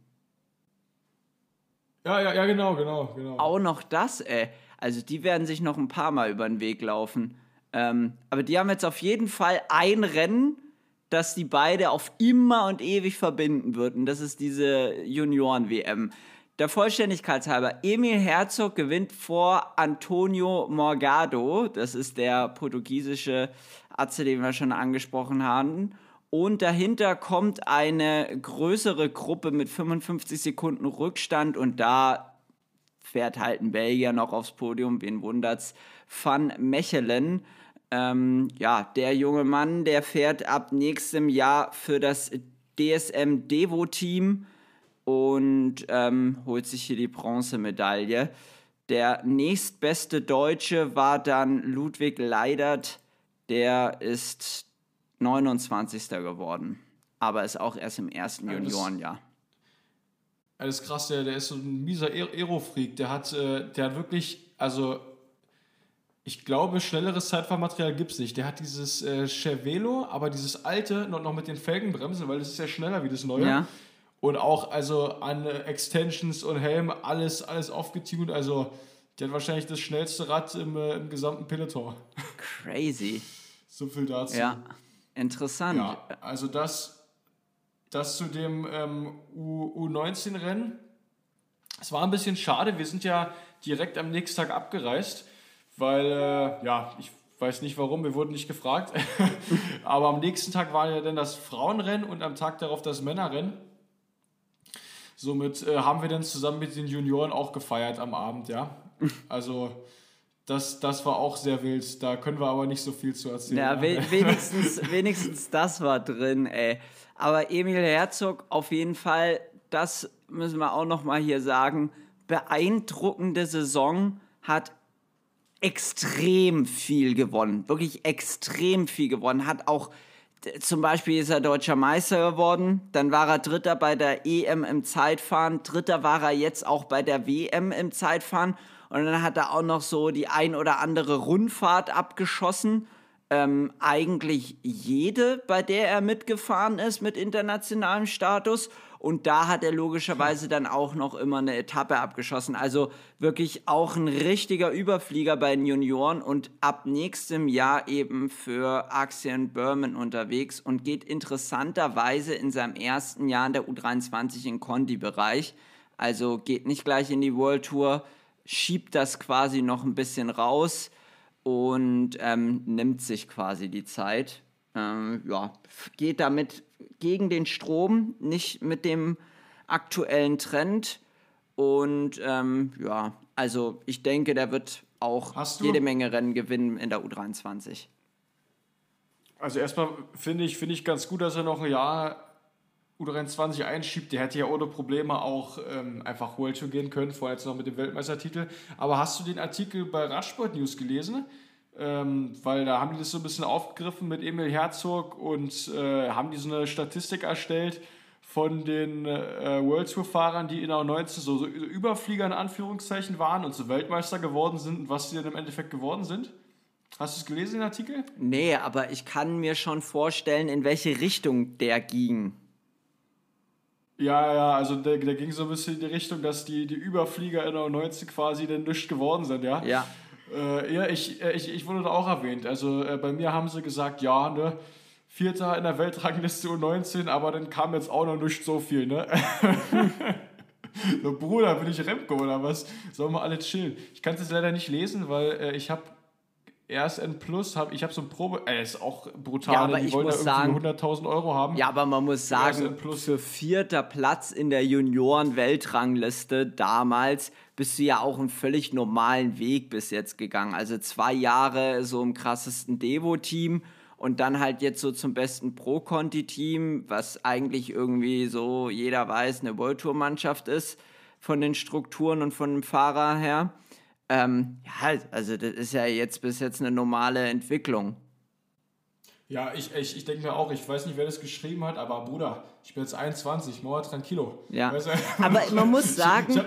Ja, ja, ja, genau, genau, genau. Auch noch das, ey. Also die werden sich noch ein paar Mal über den Weg laufen. Ähm, aber die haben jetzt auf jeden Fall ein Rennen, das die beide auf immer und ewig verbinden würden. Das ist diese Junioren-WM. Der Vollständigkeit halber, Emil Herzog gewinnt vor Antonio Morgado. Das ist der portugiesische Atze, den wir schon angesprochen haben. Und dahinter kommt eine größere Gruppe mit 55 Sekunden Rückstand und da fährt halt ein Belgier noch aufs Podium, wen wundert's, Van Mechelen. Ähm, ja, der junge Mann, der fährt ab nächstem Jahr für das DSM Devo Team und ähm, holt sich hier die Bronzemedaille. Der nächstbeste Deutsche war dann Ludwig Leidert, der ist 29. geworden, aber ist auch erst im ersten Juniorenjahr. Das ist krass, der, der ist so ein mieser Aero-Freak. Der hat, äh, der hat wirklich, also ich glaube, schnelleres Zeitfahrmaterial gibt es nicht. Der hat dieses äh, Cervelo, aber dieses alte noch, noch mit den Felgenbremsen, weil das ist ja schneller wie das neue. Ja. Und auch also an Extensions und Helm alles, alles aufgetunt. Also der hat wahrscheinlich das schnellste Rad im, äh, im gesamten Peloton. Crazy. *laughs* so viel dazu. Ja, interessant. Ja, also das, das zu dem ähm, U19-Rennen. Es war ein bisschen schade. Wir sind ja direkt am nächsten Tag abgereist, weil, äh, ja, ich weiß nicht warum, wir wurden nicht gefragt. *laughs* Aber am nächsten Tag war ja dann das Frauenrennen und am Tag darauf das Männerrennen. Somit äh, haben wir dann zusammen mit den Junioren auch gefeiert am Abend, ja. Also das, das war auch sehr wild. Da können wir aber nicht so viel zu erzählen. Ja, we *laughs* wenigstens, wenigstens das war drin, ey. Aber Emil Herzog auf jeden Fall, das müssen wir auch noch mal hier sagen, beeindruckende Saison, hat extrem viel gewonnen, wirklich extrem viel gewonnen, hat auch zum Beispiel ist er deutscher Meister geworden, dann war er Dritter bei der EM im Zeitfahren, Dritter war er jetzt auch bei der WM im Zeitfahren und dann hat er auch noch so die ein oder andere Rundfahrt abgeschossen. Ähm, eigentlich jede, bei der er mitgefahren ist mit internationalem Status. Und da hat er logischerweise dann auch noch immer eine Etappe abgeschossen. Also wirklich auch ein richtiger Überflieger bei den Junioren und ab nächstem Jahr eben für Axel Berman unterwegs und geht interessanterweise in seinem ersten Jahr in der U23 in Conti-Bereich. Also geht nicht gleich in die World Tour, schiebt das quasi noch ein bisschen raus und ähm, nimmt sich quasi die Zeit. Ähm, ja, geht damit gegen den Strom, nicht mit dem aktuellen Trend. Und ähm, ja, also ich denke, der wird auch jede Menge Rennen gewinnen in der U23. Also erstmal finde ich, find ich ganz gut, dass er noch ein Jahr U23 einschiebt. Der hätte ja ohne Probleme auch ähm, einfach World Tour gehen können, vorher jetzt noch mit dem Weltmeistertitel. Aber hast du den Artikel bei Radsport News gelesen? ähm, weil da haben die das so ein bisschen aufgegriffen mit Emil Herzog und äh, haben die so eine Statistik erstellt von den äh, World Tour Fahrern, die in der 19 so, so Überflieger in Anführungszeichen waren und so Weltmeister geworden sind und was sie dann im Endeffekt geworden sind. Hast du es gelesen, den Artikel? Nee, aber ich kann mir schon vorstellen, in welche Richtung der ging. Ja, ja, also der, der ging so ein bisschen in die Richtung, dass die, die Überflieger in der 90 quasi dann nicht geworden sind, ja? Ja. Äh, ja, ich, äh, ich, ich wurde da auch erwähnt. Also äh, bei mir haben sie gesagt, ja, ne, Vierter in der Weltrangliste U19, aber dann kam jetzt auch noch nicht so viel, ne? *laughs* so, Bruder, bin ich Remco oder was? Sollen wir alle chillen? Ich kann es leider nicht lesen, weil äh, ich habe RSN Plus, hab, ich habe so ein Probe, äh, ist auch brutal, Ja, aber die ich wollen da muss irgendwie sagen- 100.000 Euro haben. Ja, aber man muss sagen, für vierter Platz in der Junioren-Weltrangliste damals bist du ja auch einen völlig normalen Weg bis jetzt gegangen. Also zwei Jahre so im krassesten Devo-Team und dann halt jetzt so zum besten Pro-Conti-Team, was eigentlich irgendwie so, jeder weiß, eine World Tour-Mannschaft ist von den Strukturen und von dem Fahrer her. Ähm, ja, also das ist ja jetzt bis jetzt eine normale Entwicklung. Ja, ich, ich, ich denke mir auch, ich weiß nicht, wer das geschrieben hat, aber Bruder, ich bin jetzt 21, Mauer tranquilo. Ja. Weißt du? *laughs* Aber man muss *laughs* sagen,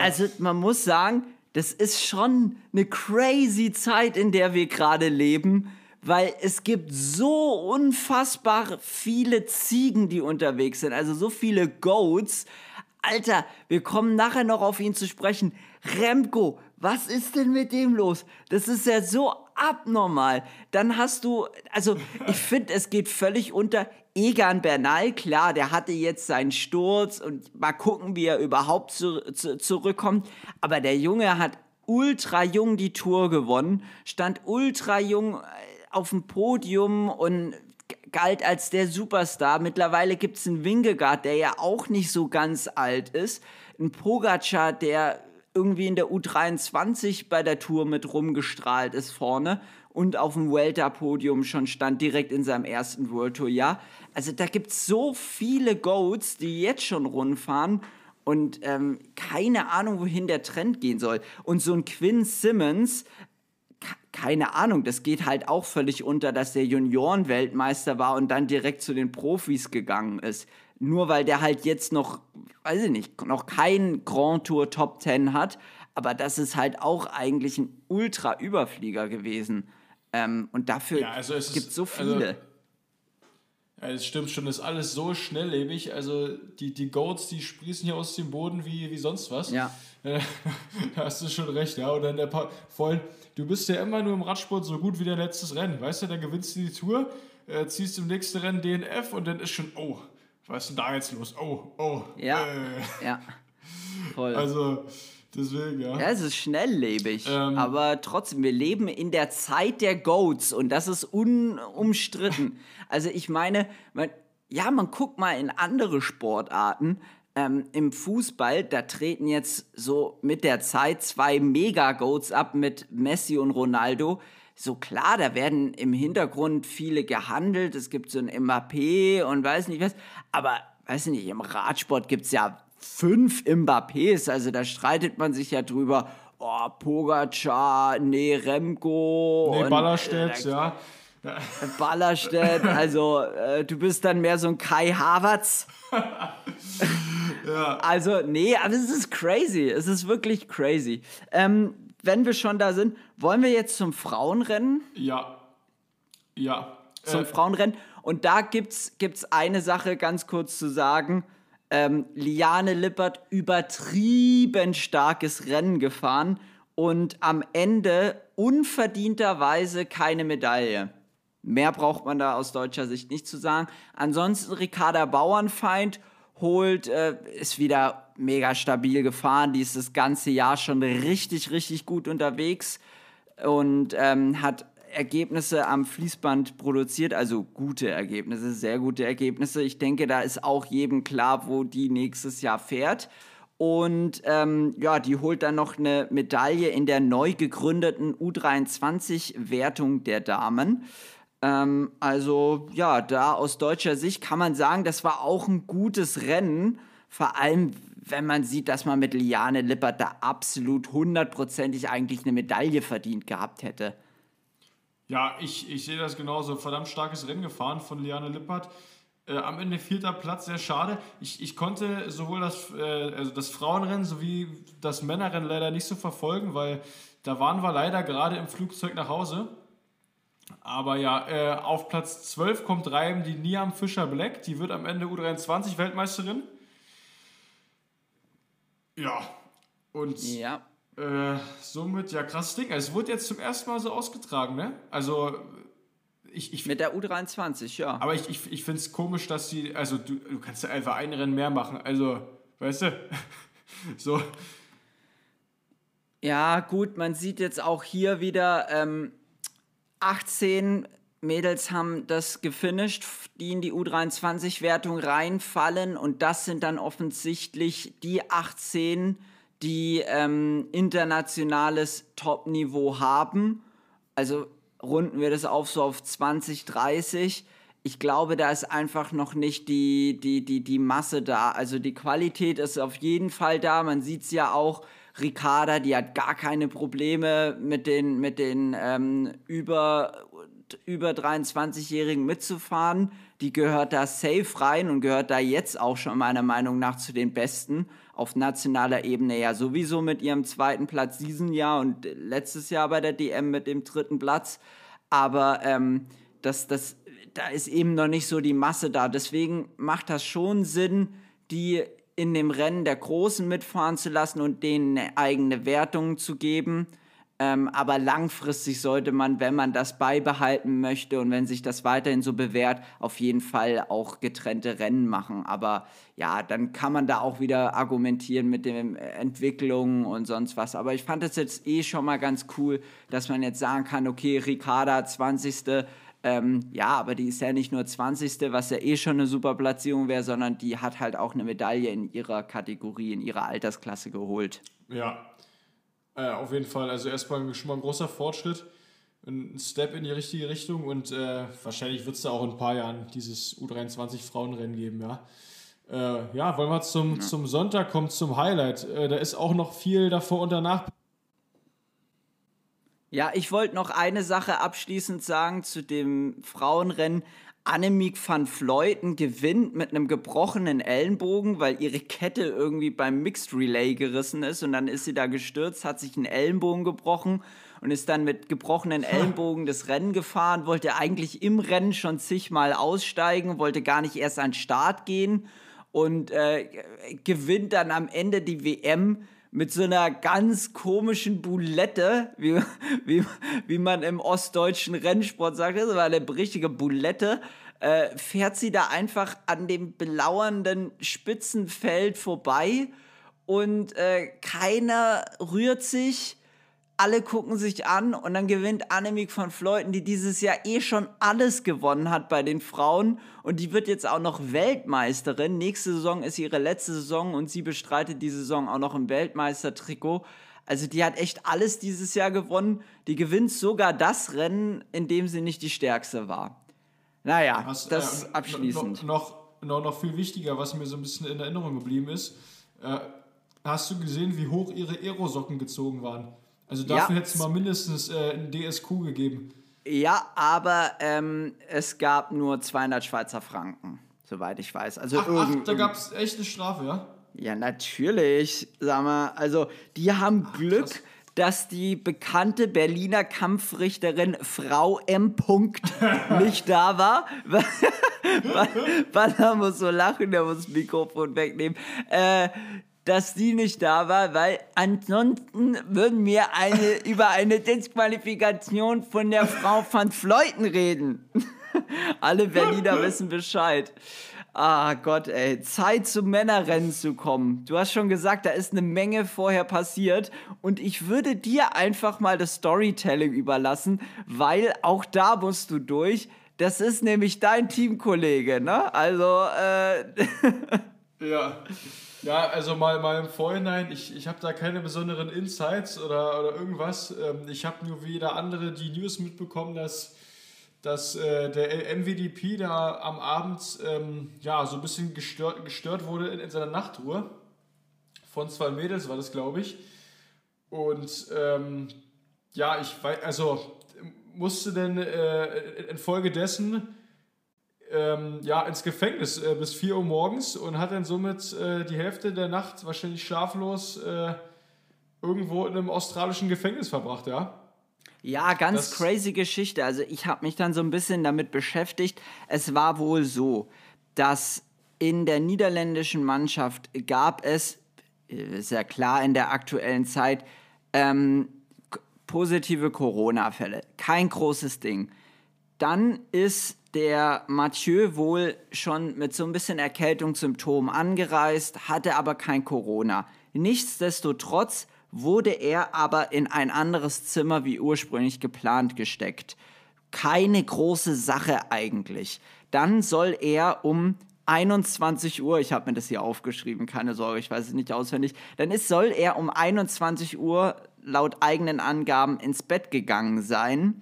also man muss sagen, das ist schon eine crazy Zeit, in der wir gerade leben, weil es gibt so unfassbar viele Ziegen, die unterwegs sind, also so viele Goats. Alter, wir kommen nachher noch auf ihn zu sprechen. Remco, was ist denn mit dem los? Das ist ja so abnormal. Dann hast du, also ich finde, es geht völlig unter. Egan Bernal, klar, der hatte jetzt seinen Sturz und mal gucken, wie er überhaupt zu, zu, zurückkommt. Aber der Junge hat ultra jung die Tour gewonnen, stand ultra jung äh, auf dem Podium und galt als der Superstar. Mittlerweile gibt es einen Wingegaard, der ja auch nicht so ganz alt ist. Ein Pogacar, der irgendwie in der U23 bei der Tour mit rumgestrahlt ist vorne und auf dem Welter-Podium schon stand, direkt in seinem ersten World Tour-Jahr. Also da gibt es so viele Goats, die jetzt schon rundfahren und ähm, keine Ahnung, wohin der Trend gehen soll. Und so ein Quinn Simmons, ke- keine Ahnung, das geht halt auch völlig unter, dass der Junioren-Weltmeister war und dann direkt zu den Profis gegangen ist. Nur weil der halt jetzt noch, weiß ich nicht, noch kein Grand Tour Top 10 hat, aber das ist halt auch eigentlich ein Ultra-Überflieger gewesen. Ähm, und dafür Ja, also gibt es so also- viele. Ja, es stimmt schon, das ist alles so schnelllebig. Also die, die Goats, die sprießen hier aus dem Boden wie, wie sonst was. Ja. Da *laughs* hast du schon recht, ja. Und dann der pa vor allem, du bist ja immer nur im Radsport so gut wie dein letztes Rennen. Weißt du, dann gewinnst du die Tour, äh, ziehst im nächsten Rennen DNF und dann ist schon, oh, was ist denn da jetzt los? Oh, oh. Ja. Äh, Ja. Voll. also, deswegen, ja. Ja, es ist schnelllebig, Ähm. aber trotzdem, wir leben in der Zeit der Goats und das ist unumstritten. *laughs* also ich meine, man, ja, man guckt mal in andere Sportarten. Ähm, Im Fußball, da treten jetzt so mit der Zeit zwei Mega-Goats ab mit Messi und Ronaldo. So klar, da werden im Hintergrund viele gehandelt. Es gibt so ein Mbappé und weiß nicht was. Aber, weiß nicht, im Radsport gibt es ja fünf Mbappés. Also da streitet man sich ja drüber. Oh, Pogacar, nee, Remco. Nee, und, Ballerstedt, äh, ja. *laughs* Ballerstedt, also äh, du bist dann mehr so ein Kai Havertz. *laughs* Also, nee, aber es ist crazy. Es ist wirklich crazy. Ähm, wenn wir schon da sind, wollen wir jetzt zum Frauenrennen? Ja. Ja. Zum Äh, Frauenrennen. Und da gibt's, gibt's eine Sache ganz kurz zu sagen. Ähm, Liane Lippert übertrieben starkes Rennen gefahren und am Ende unverdienterweise keine Medaille. Mehr braucht man da aus deutscher Sicht nicht zu sagen. Ansonsten Ricarda Bauernfeind holt, äh, ist wieder mega stabil gefahren. Die ist das ganze Jahr schon richtig, richtig gut unterwegs und ähm, hat Ergebnisse am Fließband produziert, also gute Ergebnisse, sehr gute Ergebnisse. Ich denke, da ist auch jedem klar, wo die nächstes Jahr fährt. Und ähm, ja, die holt dann noch eine Medaille in der neu gegründeten U23-Wertung der Damen. Ähm, also ja, da aus deutscher Sicht kann man sagen, das war auch ein gutes Rennen. Vor allem, wenn man sieht, dass man mit Liane Lippert da absolut hundertprozentig eigentlich eine Medaille verdient gehabt hätte. Ja, ich, ich sehe das genauso. Verdammt starkes Rennen gefahren von Liane Lippert. Äh, am Ende vierter Platz, sehr schade. Ich, ich konnte sowohl das, äh, also das Frauenrennen sowie das Männerrennen leider nicht so verfolgen, weil da waren wir leider gerade im Flugzeug nach Hause. Aber ja, äh, auf Platz 12 kommt reiben die Niam Fischer Black. Die wird am Ende U23 Weltmeisterin. Ja, und Ja. äh, somit, ja, krasses Ding. Es wurde jetzt zum ersten Mal so ausgetragen, ne? Also, ich, ich, Mit der U23, ja. aber ich, ich, ich finde es komisch, dass die, also du, du kannst ja einfach ein Rennen mehr machen. Also, weißt du? *laughs* so, Ja, gut, man sieht jetzt auch hier wieder, ähm, 18 Mädels haben das gefinisht, die in die U23-Wertung reinfallen. Und das sind dann offensichtlich die 18, die ähm, internationales Top-Niveau haben. Also runden wir das auf so auf 20, 30. Ich glaube, da ist einfach noch nicht die, die, die, die Masse da. Also die Qualität ist auf jeden Fall da. Man sieht es ja auch. Ricarda, die hat gar keine Probleme mit den, mit den ähm, über, über 23-Jährigen mitzufahren. Die gehört da safe rein und gehört da jetzt auch schon meiner Meinung nach zu den Besten. Auf nationaler Ebene ja sowieso mit ihrem zweiten Platz diesen Jahr und letztes Jahr bei der DM mit dem dritten Platz. Aber ähm, das, das, da ist eben noch nicht so die Masse da. Deswegen macht das schon Sinn, die in dem Rennen der Großen mitfahren zu lassen und denen eigene Wertung zu geben. Ähm, aber langfristig sollte man, wenn man das beibehalten möchte und wenn sich das weiterhin so bewährt, auf jeden Fall auch getrennte Rennen machen. Aber ja, dann kann man da auch wieder argumentieren mit den Entwicklungen und sonst was. Aber ich fand es jetzt eh schon mal ganz cool, dass man jetzt sagen kann, okay, Ricarda 20. Ähm, ja, aber die ist ja nicht nur 20. was ja eh schon eine super Platzierung wäre, sondern die hat halt auch eine Medaille in ihrer Kategorie, in ihrer Altersklasse geholt. Ja, äh, auf jeden Fall. Also erstmal schon mal ein großer Fortschritt, ein Step in die richtige Richtung und äh, wahrscheinlich wird es da auch in ein paar Jahren dieses U23 Frauenrennen geben, ja. Äh, ja, wollen wir zum, ja. zum Sonntag kommen, zum Highlight. Äh, da ist auch noch viel davor und danach. Ja, ich wollte noch eine Sache abschließend sagen zu dem Frauenrennen. Annemiek van Fleuten gewinnt mit einem gebrochenen Ellenbogen, weil ihre Kette irgendwie beim Mixed Relay gerissen ist und dann ist sie da gestürzt, hat sich einen Ellenbogen gebrochen und ist dann mit gebrochenen Ellenbogen das Rennen gefahren, wollte eigentlich im Rennen schon zigmal aussteigen, wollte gar nicht erst an den Start gehen und äh, gewinnt dann am Ende die WM mit so einer ganz komischen Boulette, wie, *laughs* wie, wie man im ostdeutschen Rennsport sagt, das war eine richtige Boulette, äh, fährt sie da einfach an dem belauernden Spitzenfeld vorbei und äh, keiner rührt sich alle gucken sich an und dann gewinnt Annemiek von Fleuten, die dieses Jahr eh schon alles gewonnen hat bei den Frauen und die wird jetzt auch noch Weltmeisterin. Nächste Saison ist ihre letzte Saison und sie bestreitet die Saison auch noch im Weltmeistertrikot. Also die hat echt alles dieses Jahr gewonnen. Die gewinnt sogar das Rennen, in dem sie nicht die stärkste war. Naja, was, das äh, abschließend. Noch, noch, noch viel wichtiger, was mir so ein bisschen in Erinnerung geblieben ist. Äh, hast du gesehen, wie hoch ihre Aerosocken gezogen waren? Also dafür ja. hätte es mal mindestens äh, ein DSQ gegeben. Ja, aber ähm, es gab nur 200 Schweizer Franken, soweit ich weiß. Also ach, ach da gab es echt eine Strafe, ja? Ja, natürlich. Sag mal, also die haben ach, Glück, krass. dass die bekannte Berliner Kampfrichterin Frau M. *laughs* nicht da war. *laughs* Banner muss so lachen, der muss das Mikrofon wegnehmen. Äh, dass sie nicht da war, weil ansonsten würden wir eine, *laughs* über eine Disqualifikation von der Frau van Fleuten reden. *laughs* Alle Berliner wissen Bescheid. Ah Gott, ey, Zeit zum Männerrennen zu kommen. Du hast schon gesagt, da ist eine Menge vorher passiert und ich würde dir einfach mal das Storytelling überlassen, weil auch da musst du durch. Das ist nämlich dein Teamkollege, ne? Also, äh. *laughs* ja. Ja, also mal, mal im Vorhinein, ich, ich habe da keine besonderen Insights oder, oder irgendwas. Ähm, ich habe nur wie jeder andere die News mitbekommen, dass, dass äh, der MVDP da am Abend ähm, ja, so ein bisschen gestört, gestört wurde in, in seiner Nachtruhe. Von zwei Mädels war das, glaube ich. Und ähm, ja, ich weiß, also musste denn äh, infolgedessen ähm, ja, ins Gefängnis äh, bis 4 Uhr morgens und hat dann somit äh, die Hälfte der Nacht wahrscheinlich schlaflos äh, irgendwo in einem australischen Gefängnis verbracht, ja. Ja, ganz das crazy Geschichte. Also ich habe mich dann so ein bisschen damit beschäftigt. Es war wohl so, dass in der niederländischen Mannschaft gab es, ist ja klar in der aktuellen Zeit, ähm, positive Corona-Fälle. Kein großes Ding. Dann ist der Mathieu wohl schon mit so ein bisschen Erkältungssymptomen angereist, hatte aber kein Corona. Nichtsdestotrotz wurde er aber in ein anderes Zimmer wie ursprünglich geplant gesteckt. keine große Sache eigentlich. Dann soll er um 21 Uhr, ich habe mir das hier aufgeschrieben, keine Sorge, ich weiß es nicht auswendig, dann ist, soll er um 21 Uhr laut eigenen Angaben ins Bett gegangen sein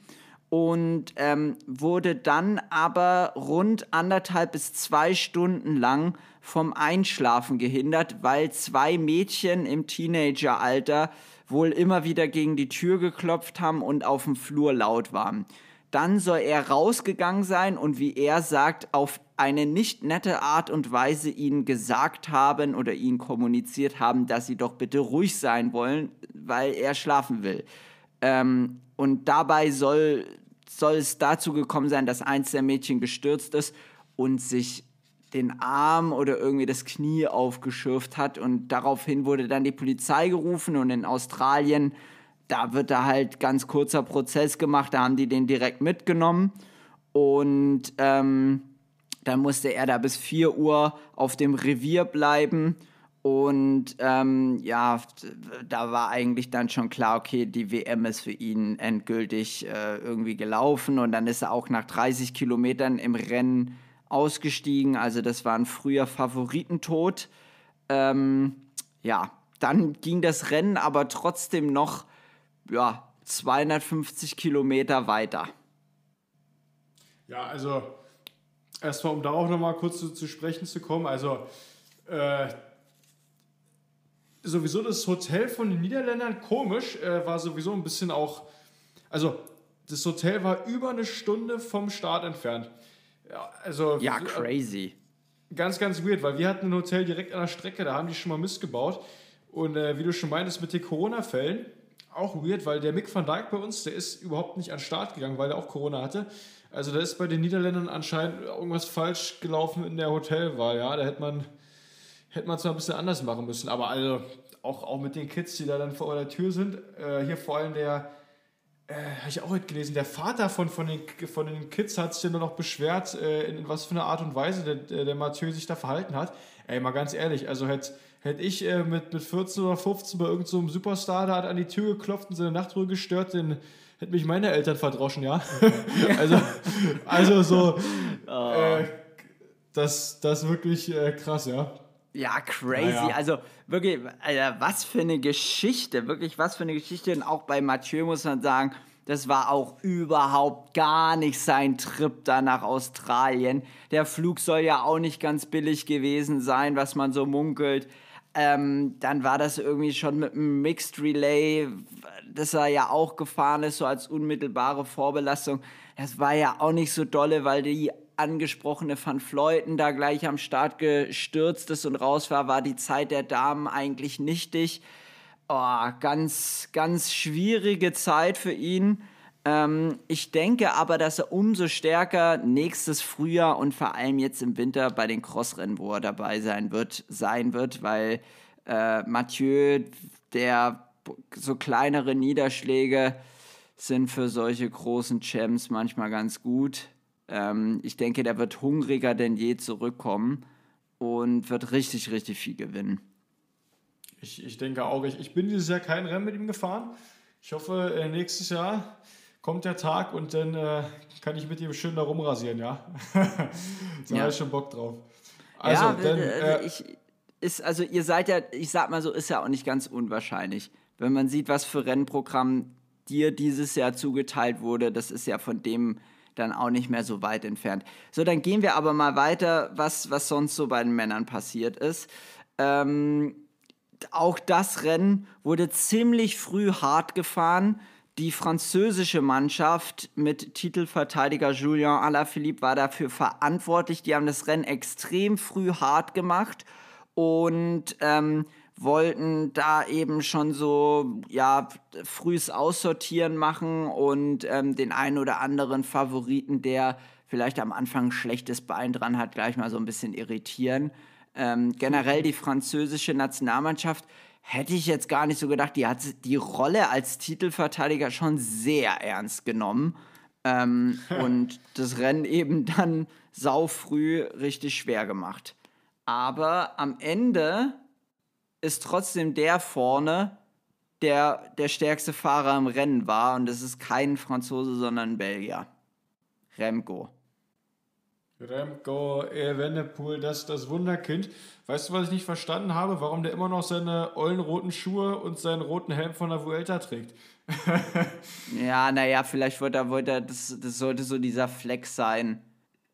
und ähm, wurde dann aber rund anderthalb bis zwei Stunden lang vom Einschlafen gehindert, weil zwei Mädchen im Teenageralter wohl immer wieder gegen die Tür geklopft haben und auf dem Flur laut waren. Dann soll er rausgegangen sein und wie er sagt, auf eine nicht nette Art und Weise ihnen gesagt haben oder ihnen kommuniziert haben, dass sie doch bitte ruhig sein wollen, weil er schlafen will. Ähm, und dabei soll, soll es dazu gekommen sein, dass eins der Mädchen gestürzt ist und sich den Arm oder irgendwie das Knie aufgeschürft hat. Und daraufhin wurde dann die Polizei gerufen und in Australien da wird da halt ganz kurzer Prozess gemacht, da haben die den direkt mitgenommen. Und ähm, dann musste er da bis 4 Uhr auf dem Revier bleiben und ähm, ja, da war eigentlich dann schon klar, okay, die WM ist für ihn endgültig äh, irgendwie gelaufen und dann ist er auch nach 30 Kilometern im Rennen ausgestiegen. Also das war ein früher Favoritentod. Ähm, ja, dann ging das Rennen aber trotzdem noch ja, 250 Kilometer weiter. Ja, also erstmal, um darauf nochmal kurz zu, zu, sprechen zu kommen, also äh, sowieso das Hotel von den Niederländern, komisch, äh, war sowieso ein bisschen auch, also das Hotel war über eine Stunde vom Start entfernt. Ja, also, ja crazy. Ganz, ganz weird, weil wir hatten ein Hotel direkt an der Strecke, da haben die schon mal Mist gebaut. Und äh, wie du schon meintest, mit den Corona-Fällen, auch weird, weil der Mick van Dijk bei uns, der ist überhaupt nicht an den Start gegangen, weil er auch Corona hatte. Also da ist bei den Niederländern anscheinend irgendwas falsch gelaufen in der Hotelwahl. Ja, da hätte man hätte man zwar ein bisschen anders machen müssen, aber also auch, auch mit den Kids, die da dann vor der Tür sind. Äh, hier vor allem der, äh, habe ich auch heute gelesen, der Vater von, von, den, von den Kids hat sich dann noch beschwert, äh, in, in, was für einer Art und Weise der, der Mathieu sich da verhalten hat. Ey, mal ganz ehrlich, also hätte hätte ich äh, mit, mit 14 oder 15 bei irgendeinem so Superstar, da hat an die Tür geklopft und seine Nachtruhe gestört, dann hätten mich meine Eltern verdroschen, ja. *laughs* also, also so, oh. äh, das, das ist wirklich äh, krass, ja. Ja, crazy. Ja. Also wirklich, Alter, was für eine Geschichte, wirklich was für eine Geschichte. Und auch bei Mathieu muss man sagen, das war auch überhaupt gar nicht sein Trip da nach Australien. Der Flug soll ja auch nicht ganz billig gewesen sein, was man so munkelt. Ähm, dann war das irgendwie schon mit einem Mixed Relay, das er ja auch gefahren ist, so als unmittelbare Vorbelastung. Das war ja auch nicht so dolle, weil die angesprochene Van Fleuten da gleich am Start gestürzt ist und raus war, war die Zeit der Damen eigentlich nichtig. Oh, ganz, ganz schwierige Zeit für ihn. Ähm, ich denke aber, dass er umso stärker nächstes Frühjahr und vor allem jetzt im Winter bei den Crossrennen, wo er dabei sein wird, sein wird, weil äh, Mathieu, der so kleinere Niederschläge sind für solche großen Champs manchmal ganz gut. Ähm, ich denke, der wird hungriger denn je zurückkommen und wird richtig, richtig viel gewinnen. Ich, ich denke auch, ich, ich bin dieses Jahr kein Rennen mit ihm gefahren. Ich hoffe, äh, nächstes Jahr kommt der Tag und dann äh, kann ich mit ihm schön da rumrasieren, ja. *laughs* da ja. habe ich schon Bock drauf. Also, ja, dann, äh, äh, ich, ist, also ihr seid ja, ich sag mal so, ist ja auch nicht ganz unwahrscheinlich. Wenn man sieht, was für Rennprogramm dir dieses Jahr zugeteilt wurde, das ist ja von dem dann auch nicht mehr so weit entfernt. So, dann gehen wir aber mal weiter, was, was sonst so bei den Männern passiert ist. Ähm, auch das Rennen wurde ziemlich früh hart gefahren. Die französische Mannschaft mit Titelverteidiger Julien Alaphilippe war dafür verantwortlich. Die haben das Rennen extrem früh hart gemacht und ähm, wollten da eben schon so ja frühes Aussortieren machen und ähm, den einen oder anderen Favoriten, der vielleicht am Anfang ein schlechtes Bein dran hat, gleich mal so ein bisschen irritieren. Ähm, generell die französische Nationalmannschaft hätte ich jetzt gar nicht so gedacht. Die hat die Rolle als Titelverteidiger schon sehr ernst genommen. Ähm, *laughs* und das Rennen eben dann sau früh richtig schwer gemacht. Aber am Ende ist trotzdem der vorne, der der stärkste Fahrer im Rennen war. Und das ist kein Franzose, sondern ein Belgier. Remco. Remco Evenepoel, das das Wunderkind. Weißt du, was ich nicht verstanden habe? Warum der immer noch seine ollen roten Schuhe und seinen roten Helm von der Vuelta trägt. *laughs* ja, naja, vielleicht wollte er, wollte er das, das sollte so dieser Flex sein.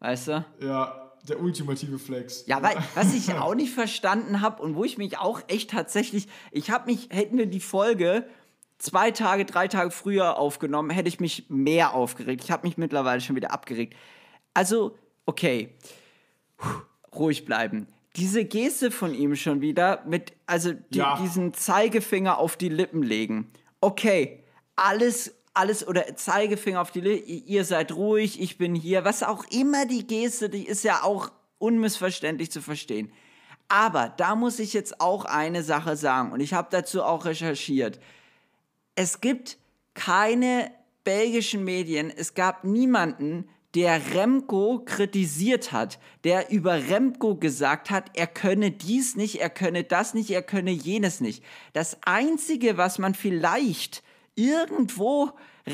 Weißt du? Ja, der ultimative Flex. Ja, weil, was ich auch nicht verstanden habe und wo ich mich auch echt tatsächlich, ich habe mich, hätten wir die Folge zwei Tage, drei Tage früher aufgenommen, hätte ich mich mehr aufgeregt. Ich habe mich mittlerweile schon wieder abgeregt. Also, okay, Puh, ruhig bleiben. Diese Geste von ihm schon wieder mit, also die, ja. diesen Zeigefinger auf die Lippen legen. Okay, alles, alles oder Zeigefinger auf die Lippen, ihr seid ruhig, ich bin hier, was auch immer die Geste, die ist ja auch unmissverständlich zu verstehen. Aber da muss ich jetzt auch eine Sache sagen und ich habe dazu auch recherchiert. Es gibt keine belgischen Medien, es gab niemanden, der Remco kritisiert hat, der über Remco gesagt hat, er könne dies nicht, er könne das nicht, er könne jenes nicht. Das Einzige, was man vielleicht irgendwo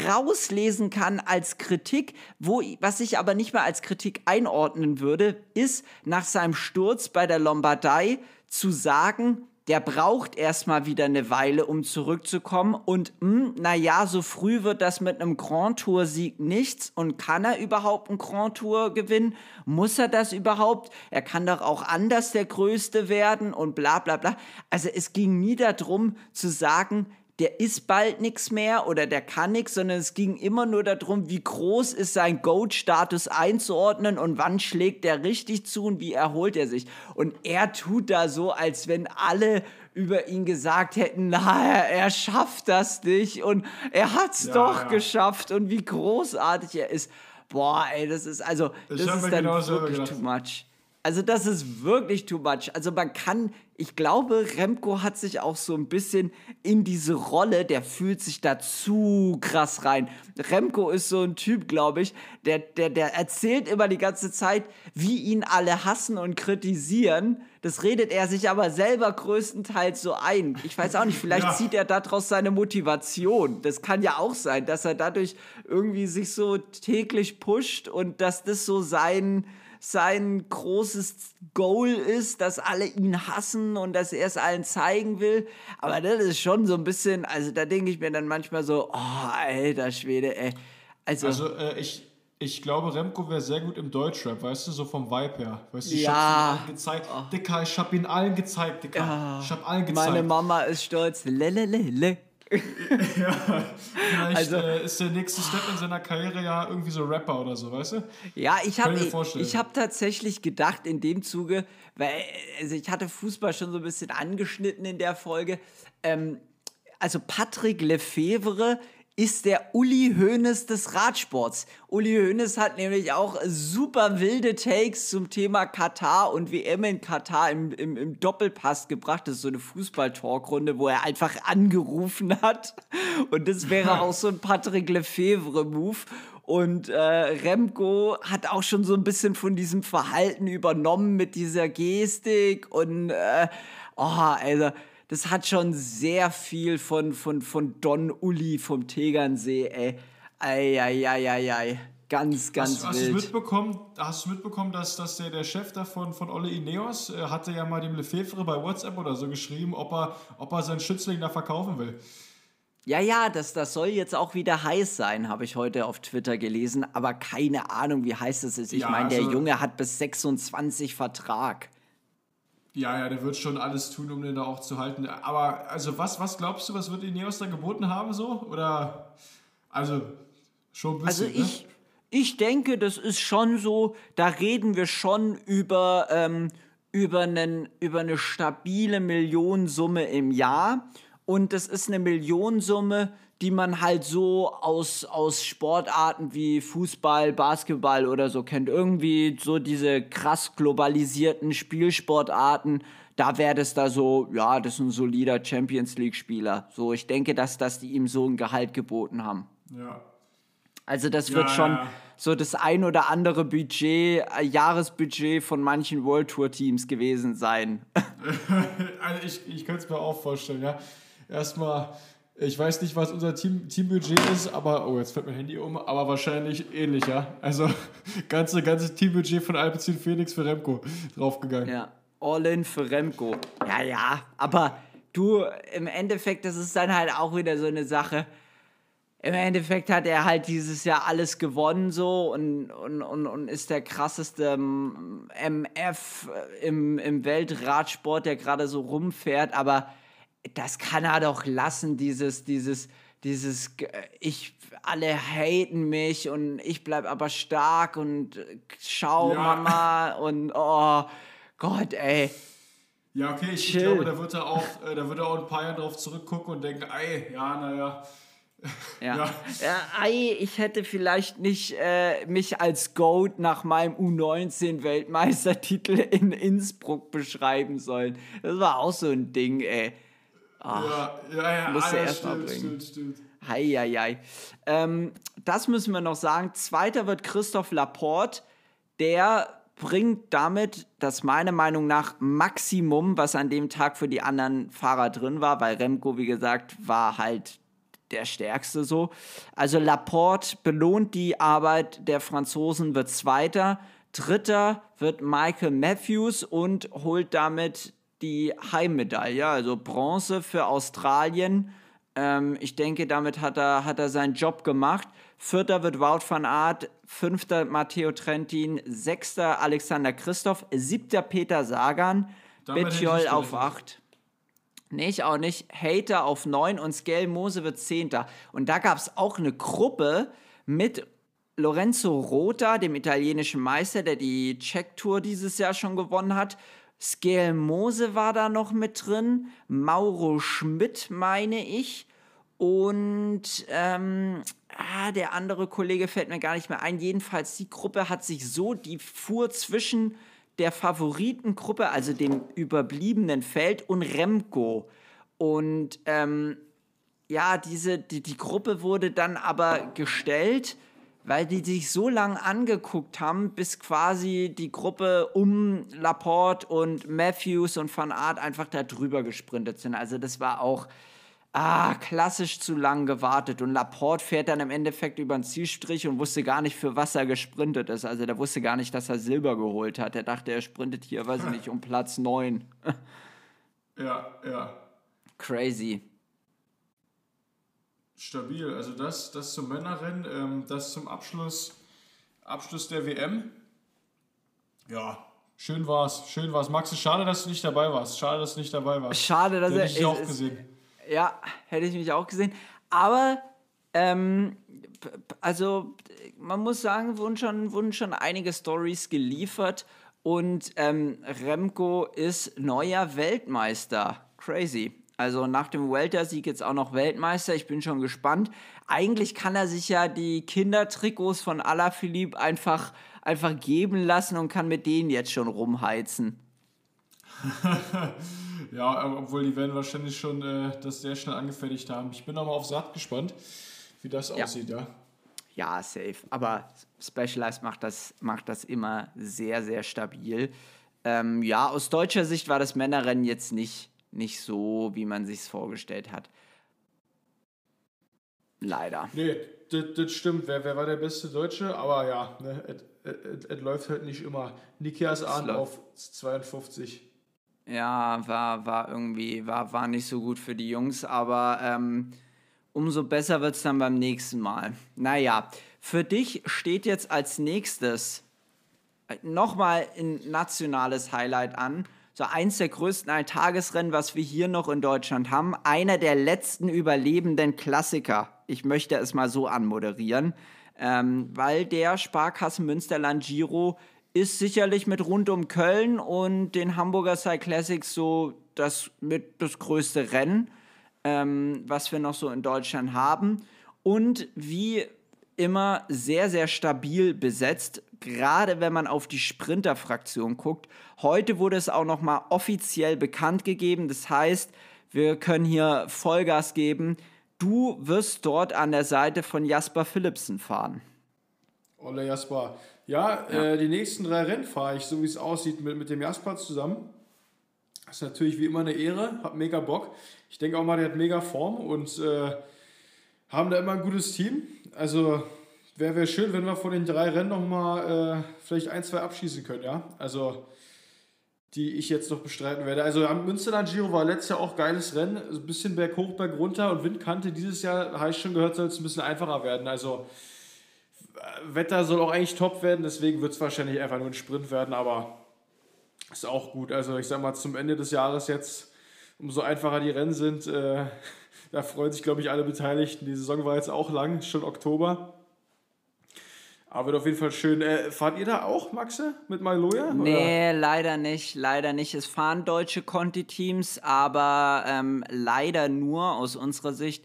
rauslesen kann als Kritik, wo, was ich aber nicht mehr als Kritik einordnen würde, ist nach seinem Sturz bei der Lombardei zu sagen, der braucht erstmal wieder eine Weile, um zurückzukommen. Und hm, naja, so früh wird das mit einem Grand Tour-Sieg nichts. Und kann er überhaupt einen Grand Tour gewinnen? Muss er das überhaupt? Er kann doch auch anders der Größte werden und bla bla bla. Also es ging nie darum zu sagen, der ist bald nichts mehr oder der kann nichts, sondern es ging immer nur darum, wie groß ist sein Goat-Status einzuordnen und wann schlägt der richtig zu und wie erholt er sich. Und er tut da so, als wenn alle über ihn gesagt hätten, na, er, er schafft das nicht und er hat's ja, doch ja. geschafft und wie großartig er ist. Boah, ey, das ist also, das ist dann wirklich too much. Also das ist wirklich too much. Also man kann, ich glaube, Remco hat sich auch so ein bisschen in diese Rolle, der fühlt sich da zu krass rein. Remco ist so ein Typ, glaube ich, der, der, der erzählt immer die ganze Zeit, wie ihn alle hassen und kritisieren. Das redet er sich aber selber größtenteils so ein. Ich weiß auch nicht, vielleicht *laughs* ja. zieht er daraus seine Motivation. Das kann ja auch sein, dass er dadurch irgendwie sich so täglich pusht und dass das so sein sein großes Goal ist, dass alle ihn hassen und dass er es allen zeigen will. Aber das ist schon so ein bisschen, also da denke ich mir dann manchmal so, oh, alter Schwede, ey. Also, also äh, ich, ich glaube, Remco wäre sehr gut im Deutschrap, weißt du, so vom Vibe her. Weißt du, ich ja. hab ihn allen gezeigt. Oh. Dicker, ich hab ihn allen gezeigt, Dicker. Ja. Ich hab allen gezeigt. Meine Mama ist stolz. Lelelele. Ja, vielleicht also, äh, ist der nächste Step in seiner Karriere ja irgendwie so Rapper oder so, weißt du? Ja, ich habe ich, ich hab tatsächlich gedacht in dem Zuge, weil also ich hatte Fußball schon so ein bisschen angeschnitten in der Folge. Ähm, also Patrick Lefevre ist der Uli Hoeneß des Radsports. Uli Hoeneß hat nämlich auch super wilde Takes zum Thema Katar und WM in Katar im, im, im Doppelpass gebracht. Das ist so eine Fußball-Talkrunde, wo er einfach angerufen hat. Und das wäre *laughs* auch so ein Patrick Lefevre-Move. Und äh, Remco hat auch schon so ein bisschen von diesem Verhalten übernommen mit dieser Gestik und äh, oh, also das hat schon sehr viel von, von, von Don Uli vom Tegernsee, ey. Eieieiei. Ganz, ganz hast, wild. Hast du mitbekommen, hast du mitbekommen dass, dass der, der Chef davon von Olle Ineos äh, hatte ja mal dem Lefevre bei WhatsApp oder so geschrieben, ob er, ob er seinen Schützling da verkaufen will? Ja, ja, das, das soll jetzt auch wieder heiß sein, habe ich heute auf Twitter gelesen, aber keine Ahnung, wie heiß es ist. Ich ja, meine, der also, Junge hat bis 26 Vertrag. Ja, ja, der wird schon alles tun, um den da auch zu halten. Aber also was, was glaubst du, was wird Ineos da geboten haben so? Oder also schon ein bisschen. Also ich, ne? ich denke, das ist schon so, da reden wir schon über, ähm, über, einen, über eine stabile Millionensumme im Jahr. Und das ist eine Millionensumme, die man halt so aus, aus Sportarten wie Fußball, Basketball oder so kennt. Irgendwie so diese krass globalisierten Spielsportarten. Da wäre das da so, ja, das ist ein solider Champions League-Spieler. So, ich denke, dass, dass die ihm so ein Gehalt geboten haben. Ja. Also, das wird ja, schon ja. so das ein oder andere Budget, äh, Jahresbudget von manchen World Tour-Teams gewesen sein. *laughs* also, ich, ich könnte es mir auch vorstellen, ja. Erstmal Ich weiß nicht, was unser Team, Teambudget ist, aber, oh, jetzt fällt mein Handy um, aber wahrscheinlich ähnlich, ja. Also, *laughs* ganze, ganze Teambudget von Alpecin Phoenix für Remco draufgegangen. Ja, all in für Remco. Ja, ja, aber du, im Endeffekt, das ist dann halt auch wieder so eine Sache. Im Endeffekt hat er halt dieses Jahr alles gewonnen so und, und, und, und ist der krasseste MF im, im Weltradsport, der gerade so rumfährt, aber das kann er doch lassen, dieses, dieses, dieses, ich, alle haten mich und ich bleib aber stark und schau ja. Mama und oh Gott, ey. Ja, okay, ich, ich glaube, da wird, er auch, äh, da wird er auch ein paar Jahre drauf zurückgucken und denken, ey, ja, naja. Ja. ja. ja ey, ich hätte vielleicht nicht äh, mich als Goat nach meinem U19-Weltmeistertitel in Innsbruck beschreiben sollen. Das war auch so ein Ding, ey. Ach, ja, ja, ja. Musst ah, ja, erst stimmt, mal bringen. stimmt, stimmt. Ähm, das müssen wir noch sagen. Zweiter wird Christoph Laporte. Der bringt damit das meiner Meinung nach Maximum, was an dem Tag für die anderen Fahrer drin war, weil Remco, wie gesagt, war halt der Stärkste so. Also Laporte belohnt die Arbeit der Franzosen, wird Zweiter. Dritter wird Michael Matthews und holt damit die Heimmedaille, also Bronze für Australien. Ähm, ich denke, damit hat er, hat er seinen Job gemacht. Vierter wird Wout van Aert, fünfter Matteo Trentin, sechster Alexander Christoph, siebter Peter Sagan, Betjol auf acht. Nee, ich auch nicht. Hater auf neun und Skel Mose wird zehnter. Und da gab es auch eine Gruppe mit Lorenzo Rota, dem italienischen Meister, der die Check-Tour dieses Jahr schon gewonnen hat, Scale Mose war da noch mit drin, Mauro Schmidt meine ich und ähm, ah, der andere Kollege fällt mir gar nicht mehr ein. Jedenfalls, die Gruppe hat sich so, die fuhr zwischen der Favoritengruppe, also dem überbliebenen Feld und Remco. Und ähm, ja, diese, die, die Gruppe wurde dann aber gestellt weil die sich so lange angeguckt haben, bis quasi die Gruppe um Laporte und Matthews und Van Art einfach da drüber gesprintet sind. Also das war auch ah, klassisch zu lang gewartet. Und Laporte fährt dann im Endeffekt über den Zielstrich und wusste gar nicht, für was er gesprintet ist. Also der wusste gar nicht, dass er Silber geholt hat. Er dachte, er sprintet hier, weiß ich nicht, um Platz 9. *laughs* ja, ja. Crazy stabil. Also das, das zum Männerrennen, ähm, das zum Abschluss, Abschluss der WM. Ja, schön war's, schön war's. Max, schade, dass du nicht dabei warst. Schade, dass du nicht dabei warst. Schade, dass hätte er. ich dich auch gesehen. Ja, hätte ich mich auch gesehen. Aber ähm, also man muss sagen, wurden schon, wurden schon einige Stories geliefert und ähm, Remco ist neuer Weltmeister. Crazy. Also nach dem Welter-Sieg jetzt auch noch Weltmeister. Ich bin schon gespannt. Eigentlich kann er sich ja die Kindertrikots von Alaphilippe einfach, einfach geben lassen und kann mit denen jetzt schon rumheizen. *laughs* ja, obwohl die werden wahrscheinlich schon äh, das sehr schnell angefertigt haben. Ich bin aber aufs Rad gespannt, wie das ja. aussieht, ja. Ja, safe. Aber Specialized macht das, macht das immer sehr, sehr stabil. Ähm, ja, aus deutscher Sicht war das Männerrennen jetzt nicht nicht so, wie man sich vorgestellt hat. Leider. Nee, das, stimmt. Wer, wer war der beste Deutsche? Aber ja, ne, es läuft halt nicht immer. Nikias an auf 52. Ja, war, war irgendwie, war, war nicht so gut für die Jungs, aber ähm, umso besser wird es dann beim nächsten Mal. Naja, für dich steht jetzt als nächstes nochmal ein nationales Highlight an so eins der größten Alltagesrennen, was wir hier noch in Deutschland haben. Einer der letzten überlebenden Klassiker. Ich möchte es mal so anmoderieren, ähm, weil der Sparkassen Münsterland Giro ist sicherlich mit rund um Köln und den Hamburger Cyclassics so das mit das größte Rennen, ähm, was wir noch so in Deutschland haben. Und wie immer sehr, sehr stabil besetzt gerade wenn man auf die Sprinter-Fraktion guckt. Heute wurde es auch nochmal offiziell bekannt gegeben. Das heißt, wir können hier Vollgas geben. Du wirst dort an der Seite von Jasper Philipsen fahren. Olle Jasper. Ja, ja. Äh, die nächsten drei Rennen fahre ich, so wie es aussieht, mit, mit dem Jasper zusammen. Das ist natürlich wie immer eine Ehre, hat mega Bock. Ich denke auch mal, der hat mega Form und äh, haben da immer ein gutes Team. Also wäre wär schön, wenn wir von den drei Rennen nochmal äh, vielleicht ein, zwei abschießen können, ja. Also die ich jetzt noch bestreiten werde. Also am Münsterland Giro war letztes Jahr auch geiles Rennen. Ein bisschen Berg hoch, Berg runter und Windkante. Dieses Jahr, habe ich schon gehört, soll es ein bisschen einfacher werden. Also Wetter soll auch eigentlich top werden, deswegen wird es wahrscheinlich einfach nur ein Sprint werden, aber ist auch gut. Also ich sag mal, zum Ende des Jahres jetzt, umso einfacher die Rennen sind, äh, da freuen sich, glaube ich, alle Beteiligten. Die Saison war jetzt auch lang, schon Oktober. Aber wird auf jeden Fall schön. Äh, fahrt ihr da auch, Maxe, mit Maloja? Nee, oder? leider nicht. Leider nicht. Es fahren deutsche Conti-Teams, aber ähm, leider nur aus unserer Sicht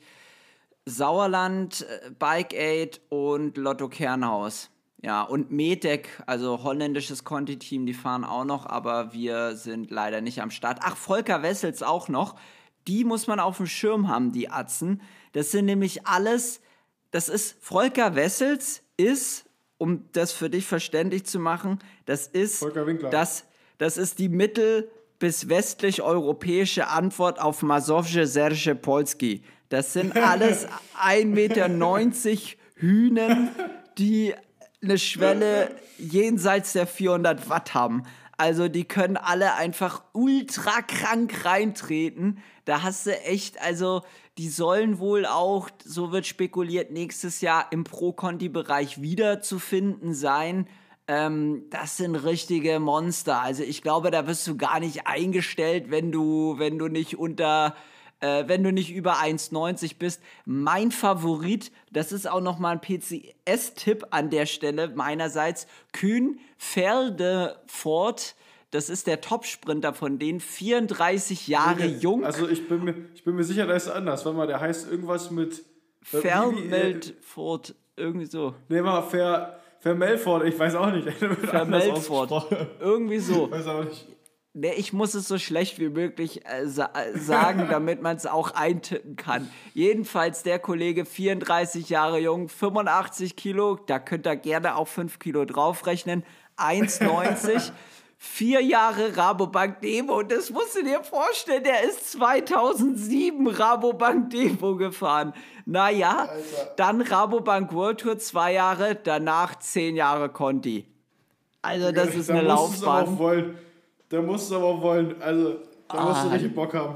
Sauerland, äh, Bike Aid und Lotto Kernhaus. Ja, und Metec, also holländisches Conti-Team, die fahren auch noch, aber wir sind leider nicht am Start. Ach, Volker Wessels auch noch. Die muss man auf dem Schirm haben, die Atzen. Das sind nämlich alles, das ist, Volker Wessels ist um das für dich verständlich zu machen, das ist, das, das ist die mittel- bis westlich-europäische Antwort auf Masowje Serge Polski. Das sind alles *laughs* 1,90 Meter Hühnen, die eine Schwelle jenseits der 400 Watt haben. Also die können alle einfach ultra krank reintreten. Da hast du echt, also die sollen wohl auch, so wird spekuliert, nächstes Jahr im Pro-Conti-Bereich wiederzufinden sein. Ähm, das sind richtige Monster. Also ich glaube, da wirst du gar nicht eingestellt, wenn du, wenn du nicht unter äh, wenn du nicht über 1,90 bist. Mein Favorit, das ist auch nochmal ein PCS-Tipp an der Stelle meinerseits, Kühn Ferdefort das ist der Topsprinter von denen, 34 Jahre nee, jung. Also ich bin mir, ich bin mir sicher, da ist anders. Warte mal, der heißt irgendwas mit... Vermeldfort, irgendwie so. Nee, mal Vermelfort, ich weiß auch nicht. *laughs* Vermelfort, irgendwie so. Ich weiß auch nicht. Nee, ich muss es so schlecht wie möglich äh, sa äh, sagen, *laughs* damit man es auch eintippen kann. Jedenfalls der Kollege, 34 Jahre jung, 85 Kilo, da könnt ihr gerne auch 5 Kilo draufrechnen, 1,90 *laughs* vier Jahre Rabobank Demo. Und das musst du dir vorstellen, der ist 2007 Rabobank Demo gefahren. Naja, Alter. dann Rabobank World Tour zwei Jahre, danach zehn Jahre Conti. Also das ist da eine Laufbahn. Da musst du aber auch wollen. Also da ah, musst du richtig Bock haben.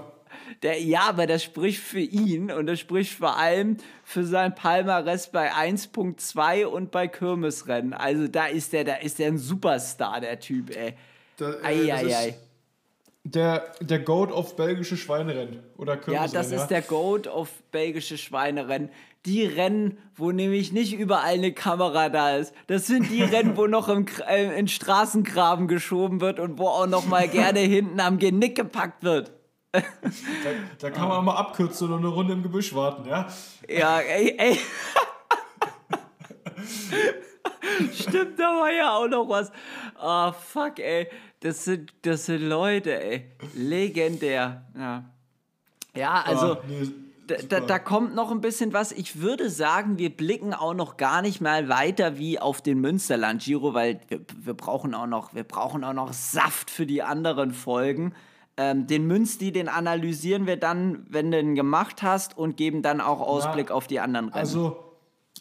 Der, ja, aber das spricht für ihn und das spricht vor allem für sein Palmarès bei 1.2 und bei Kirmesrennen. Also da ist der, da ist der ein Superstar, der Typ, ey. Da, äh, ei, ei, ei. Der, der Goat of belgische Schweinerennen oder Ja, das ja? ist der Goat of belgische Schweinerennen. Die Rennen, wo nämlich nicht überall eine Kamera da ist. Das sind die Rennen, wo noch im, äh, in Straßengraben geschoben wird und wo auch noch mal gerne *laughs* hinten am Genick gepackt wird. Da, da kann man mal abkürzen und eine Runde im Gebüsch warten, ja? Ja, ey, ey. *laughs* Stimmt, da war ja auch noch was. Ah, oh, fuck, ey. Das sind, das sind Leute, ey. Legendär. Ja, ja also. Oh, nee, da, da, kommt noch ein bisschen was. Ich würde sagen, wir blicken auch noch gar nicht mal weiter wie auf den Münsterland Giro, weil wir, wir, brauchen auch noch, wir brauchen auch noch Saft für die anderen Folgen. Ähm, den Münsti, den analysieren wir dann, wenn du ihn gemacht hast und geben dann auch Ausblick Na, auf die anderen Rennen. Also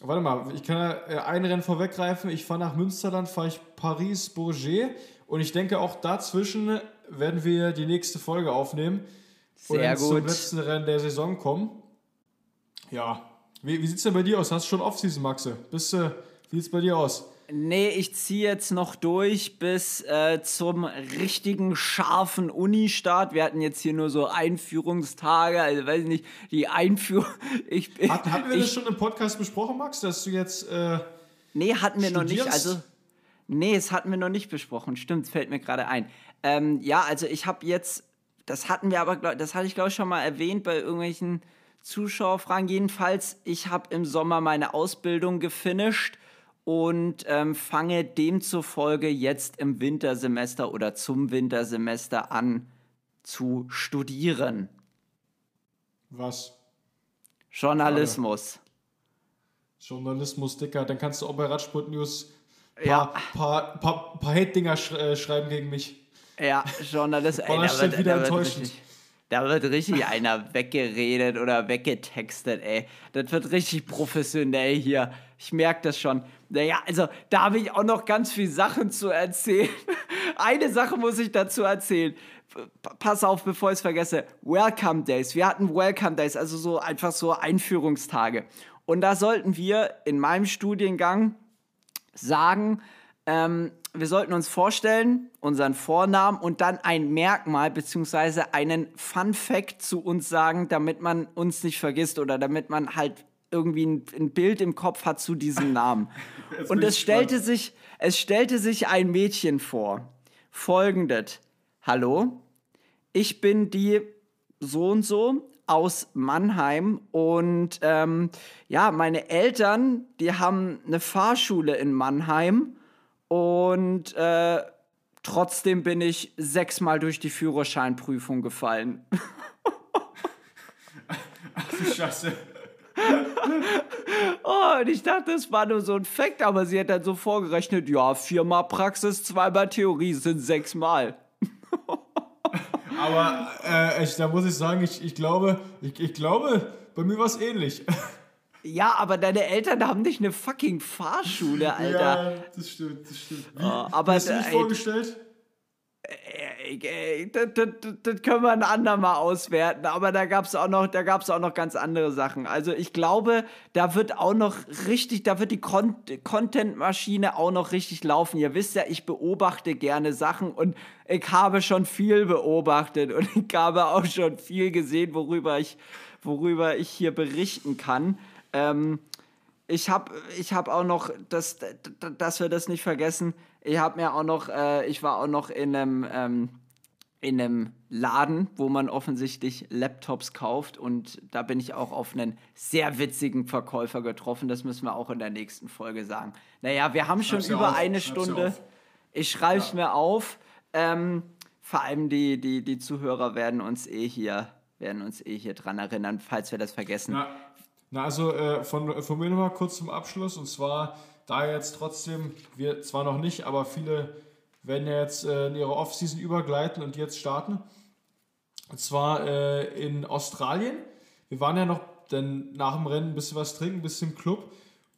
Warte mal, ich kann ja äh, ein Rennen vorweggreifen. Ich fahre nach Münsterland, fahre ich Paris-Bourget und ich denke auch dazwischen werden wir die nächste Folge aufnehmen Sehr gut. zum letzten Rennen der Saison kommen. Ja, wie, wie sieht es denn bei dir aus? Hast du schon Offseason, Maxe? Bist, äh, wie sieht es bei dir aus? Nee, ich ziehe jetzt noch durch bis äh, zum richtigen scharfen Uni-Start. Wir hatten jetzt hier nur so Einführungstage, also weiß ich nicht, die Einführung. *laughs* Ich, Hat, hatten wir ich, das schon im Podcast besprochen, Max, dass du jetzt. Äh, nee, hatten wir studierst? noch nicht. Also, nee, es hatten wir noch nicht besprochen. Stimmt, fällt mir gerade ein. Ähm, ja, also ich habe jetzt, das hatten wir aber, das hatte ich glaube ich schon mal erwähnt bei irgendwelchen Zuschauerfragen. Jedenfalls, ich habe im Sommer meine Ausbildung gefinisht und ähm, fange demzufolge jetzt im Wintersemester oder zum Wintersemester an zu studieren. Was? Journalismus. Journalismus, Dicker. Dann kannst du auch bei Radsport News ein paar, ja. paar, paar, paar Hate-Dinger sch äh, schreiben gegen mich. Ja, Journalist. Ey, da, wird, wieder da, wird richtig, da wird richtig einer weggeredet oder weggetextet, ey. Das wird richtig professionell hier. Ich merke das schon. Naja, also da habe ich auch noch ganz viele Sachen zu erzählen. *laughs* Eine Sache muss ich dazu erzählen. Pass auf, bevor ich es vergesse. Welcome Days. Wir hatten Welcome Days, also so einfach so Einführungstage. Und da sollten wir in meinem Studiengang sagen, ähm, wir sollten uns vorstellen, unseren Vornamen und dann ein Merkmal bzw. einen Fun Fact zu uns sagen, damit man uns nicht vergisst oder damit man halt irgendwie ein, ein Bild im Kopf hat zu diesem *laughs* Namen. und es stellte sich, es stellte sich ein Mädchen vor. Folgendes. Hallo, ich bin die so und so aus Mannheim und ähm, ja, meine Eltern, die haben eine Fahrschule in Mannheim und äh, trotzdem bin ich sechsmal durch die Führerscheinprüfung gefallen. Ach *laughs* du Scheiße. oh, und ich dachte, das war nur so ein Fakt, aber sie hat dann so vorgerechnet, ja, viermal Praxis, zweimal Theorie sind sechsmal. aber äh, ich, da muss ich sagen, ich, ich glaube, ich, ich glaube, bei mir war es ähnlich. Ja, aber deine Eltern haben nicht eine fucking Fahrschule, *laughs* Alter. Ja, das stimmt, das stimmt. Wie, oh, aber, hast du dich vorgestellt? das, das, das, können wir ein andermal auswerten, aber da gab es auch noch, da gab es auch noch ganz andere Sachen. Also ich glaube, da wird auch noch richtig, da wird die Con Content-Maschine auch noch richtig laufen. Ihr wisst ja, ich beobachte gerne Sachen und ich habe schon viel beobachtet und *laughs* ich habe auch schon viel gesehen, worüber ich, worüber ich hier berichten kann. Ähm, ich habe ich hab auch noch, das, dass wir das nicht vergessen, ich habe mir auch noch, äh, ich war auch noch in einem, ähm, in einem Laden, wo man offensichtlich Laptops kauft und da bin ich auch auf einen sehr witzigen Verkäufer getroffen. Das müssen wir auch in der nächsten Folge sagen. Naja, wir haben schon über auf. eine Stunde. Ich schreibe es ja. mir auf. Ähm, vor allem die, die, die Zuhörer werden uns eh hier werden uns eh hier dran erinnern, falls wir das vergessen. Na, na also äh, von, von mir nochmal kurz zum Abschluss und zwar da jetzt trotzdem, wir zwar noch nicht, aber viele werden ja jetzt äh, in ihre Offseason übergleiten und jetzt starten. Und zwar äh, in Australien. Wir waren ja noch dann nach dem Rennen ein bisschen was trinken, ein bisschen im Club.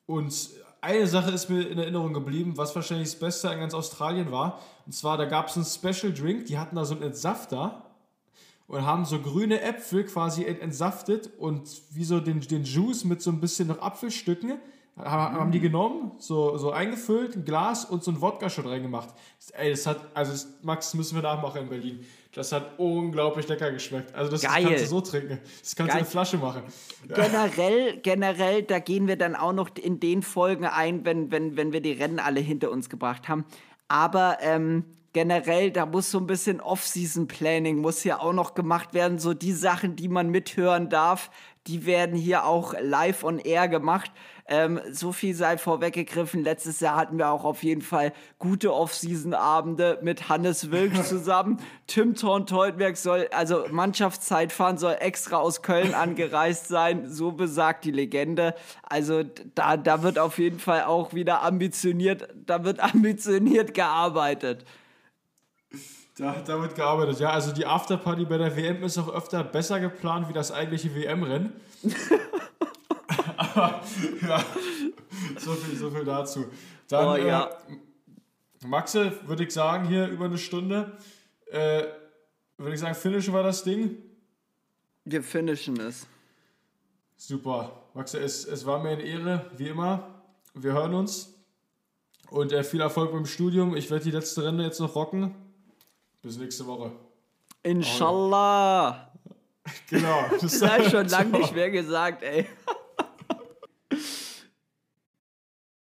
Und eine Sache ist mir in Erinnerung geblieben, was wahrscheinlich das Beste in ganz Australien war. Und zwar, da gab es einen Special Drink, die hatten da so einen Entsafter und haben so grüne Äpfel quasi entsaftet und wie so den, den Juice mit so ein bisschen noch Apfelstücken haben die genommen, so, so eingefüllt, ein Glas und so ein Wodka-Shot reingemacht. Ey, das hat, also das, Max, das müssen wir nachmachen in Berlin. Das hat unglaublich lecker geschmeckt. Also das, das kannst du so trinken. Das kannst Geil. du in eine Flasche machen. Generell, *laughs* generell, da gehen wir dann auch noch in den Folgen ein, wenn, wenn, wenn wir die Rennen alle hinter uns gebracht haben. Aber ähm, generell, da muss so ein bisschen Off-Season-Planning muss hier auch noch gemacht werden. So die Sachen, die man mithören darf, die werden hier auch live on air gemacht. Ähm, so viel sei vorweggegriffen. Letztes Jahr hatten wir auch auf jeden Fall gute Off-Season-Abende mit Hannes Wilk *laughs* zusammen. Tim Thorn-Teutberg soll, also Mannschaftszeitfahren soll extra aus Köln *laughs* angereist sein. So besagt die Legende. Also da, da wird auf jeden Fall auch wieder ambitioniert, da wird *laughs* ambitioniert gearbeitet. Da, da wird gearbeitet, ja. Also die Afterparty bei der WM ist auch öfter besser geplant wie das eigentliche WM-Rennen. *laughs* Aber ja, so viel, so viel dazu. Dann, oh, ja. äh, Maxe, würde ich sagen, hier über eine Stunde. Äh, würde ich sagen, finishen wir das Ding? Wir finishen es. Super. Maxe, es, es war mir eine Ehre, wie immer. Wir hören uns. Und äh, viel Erfolg beim Studium. Ich werde die letzte Renne jetzt noch rocken. Bis nächste Woche. Inshallah. Genau. *laughs* Das, das habe ich schon lange nicht mehr gesagt, ey.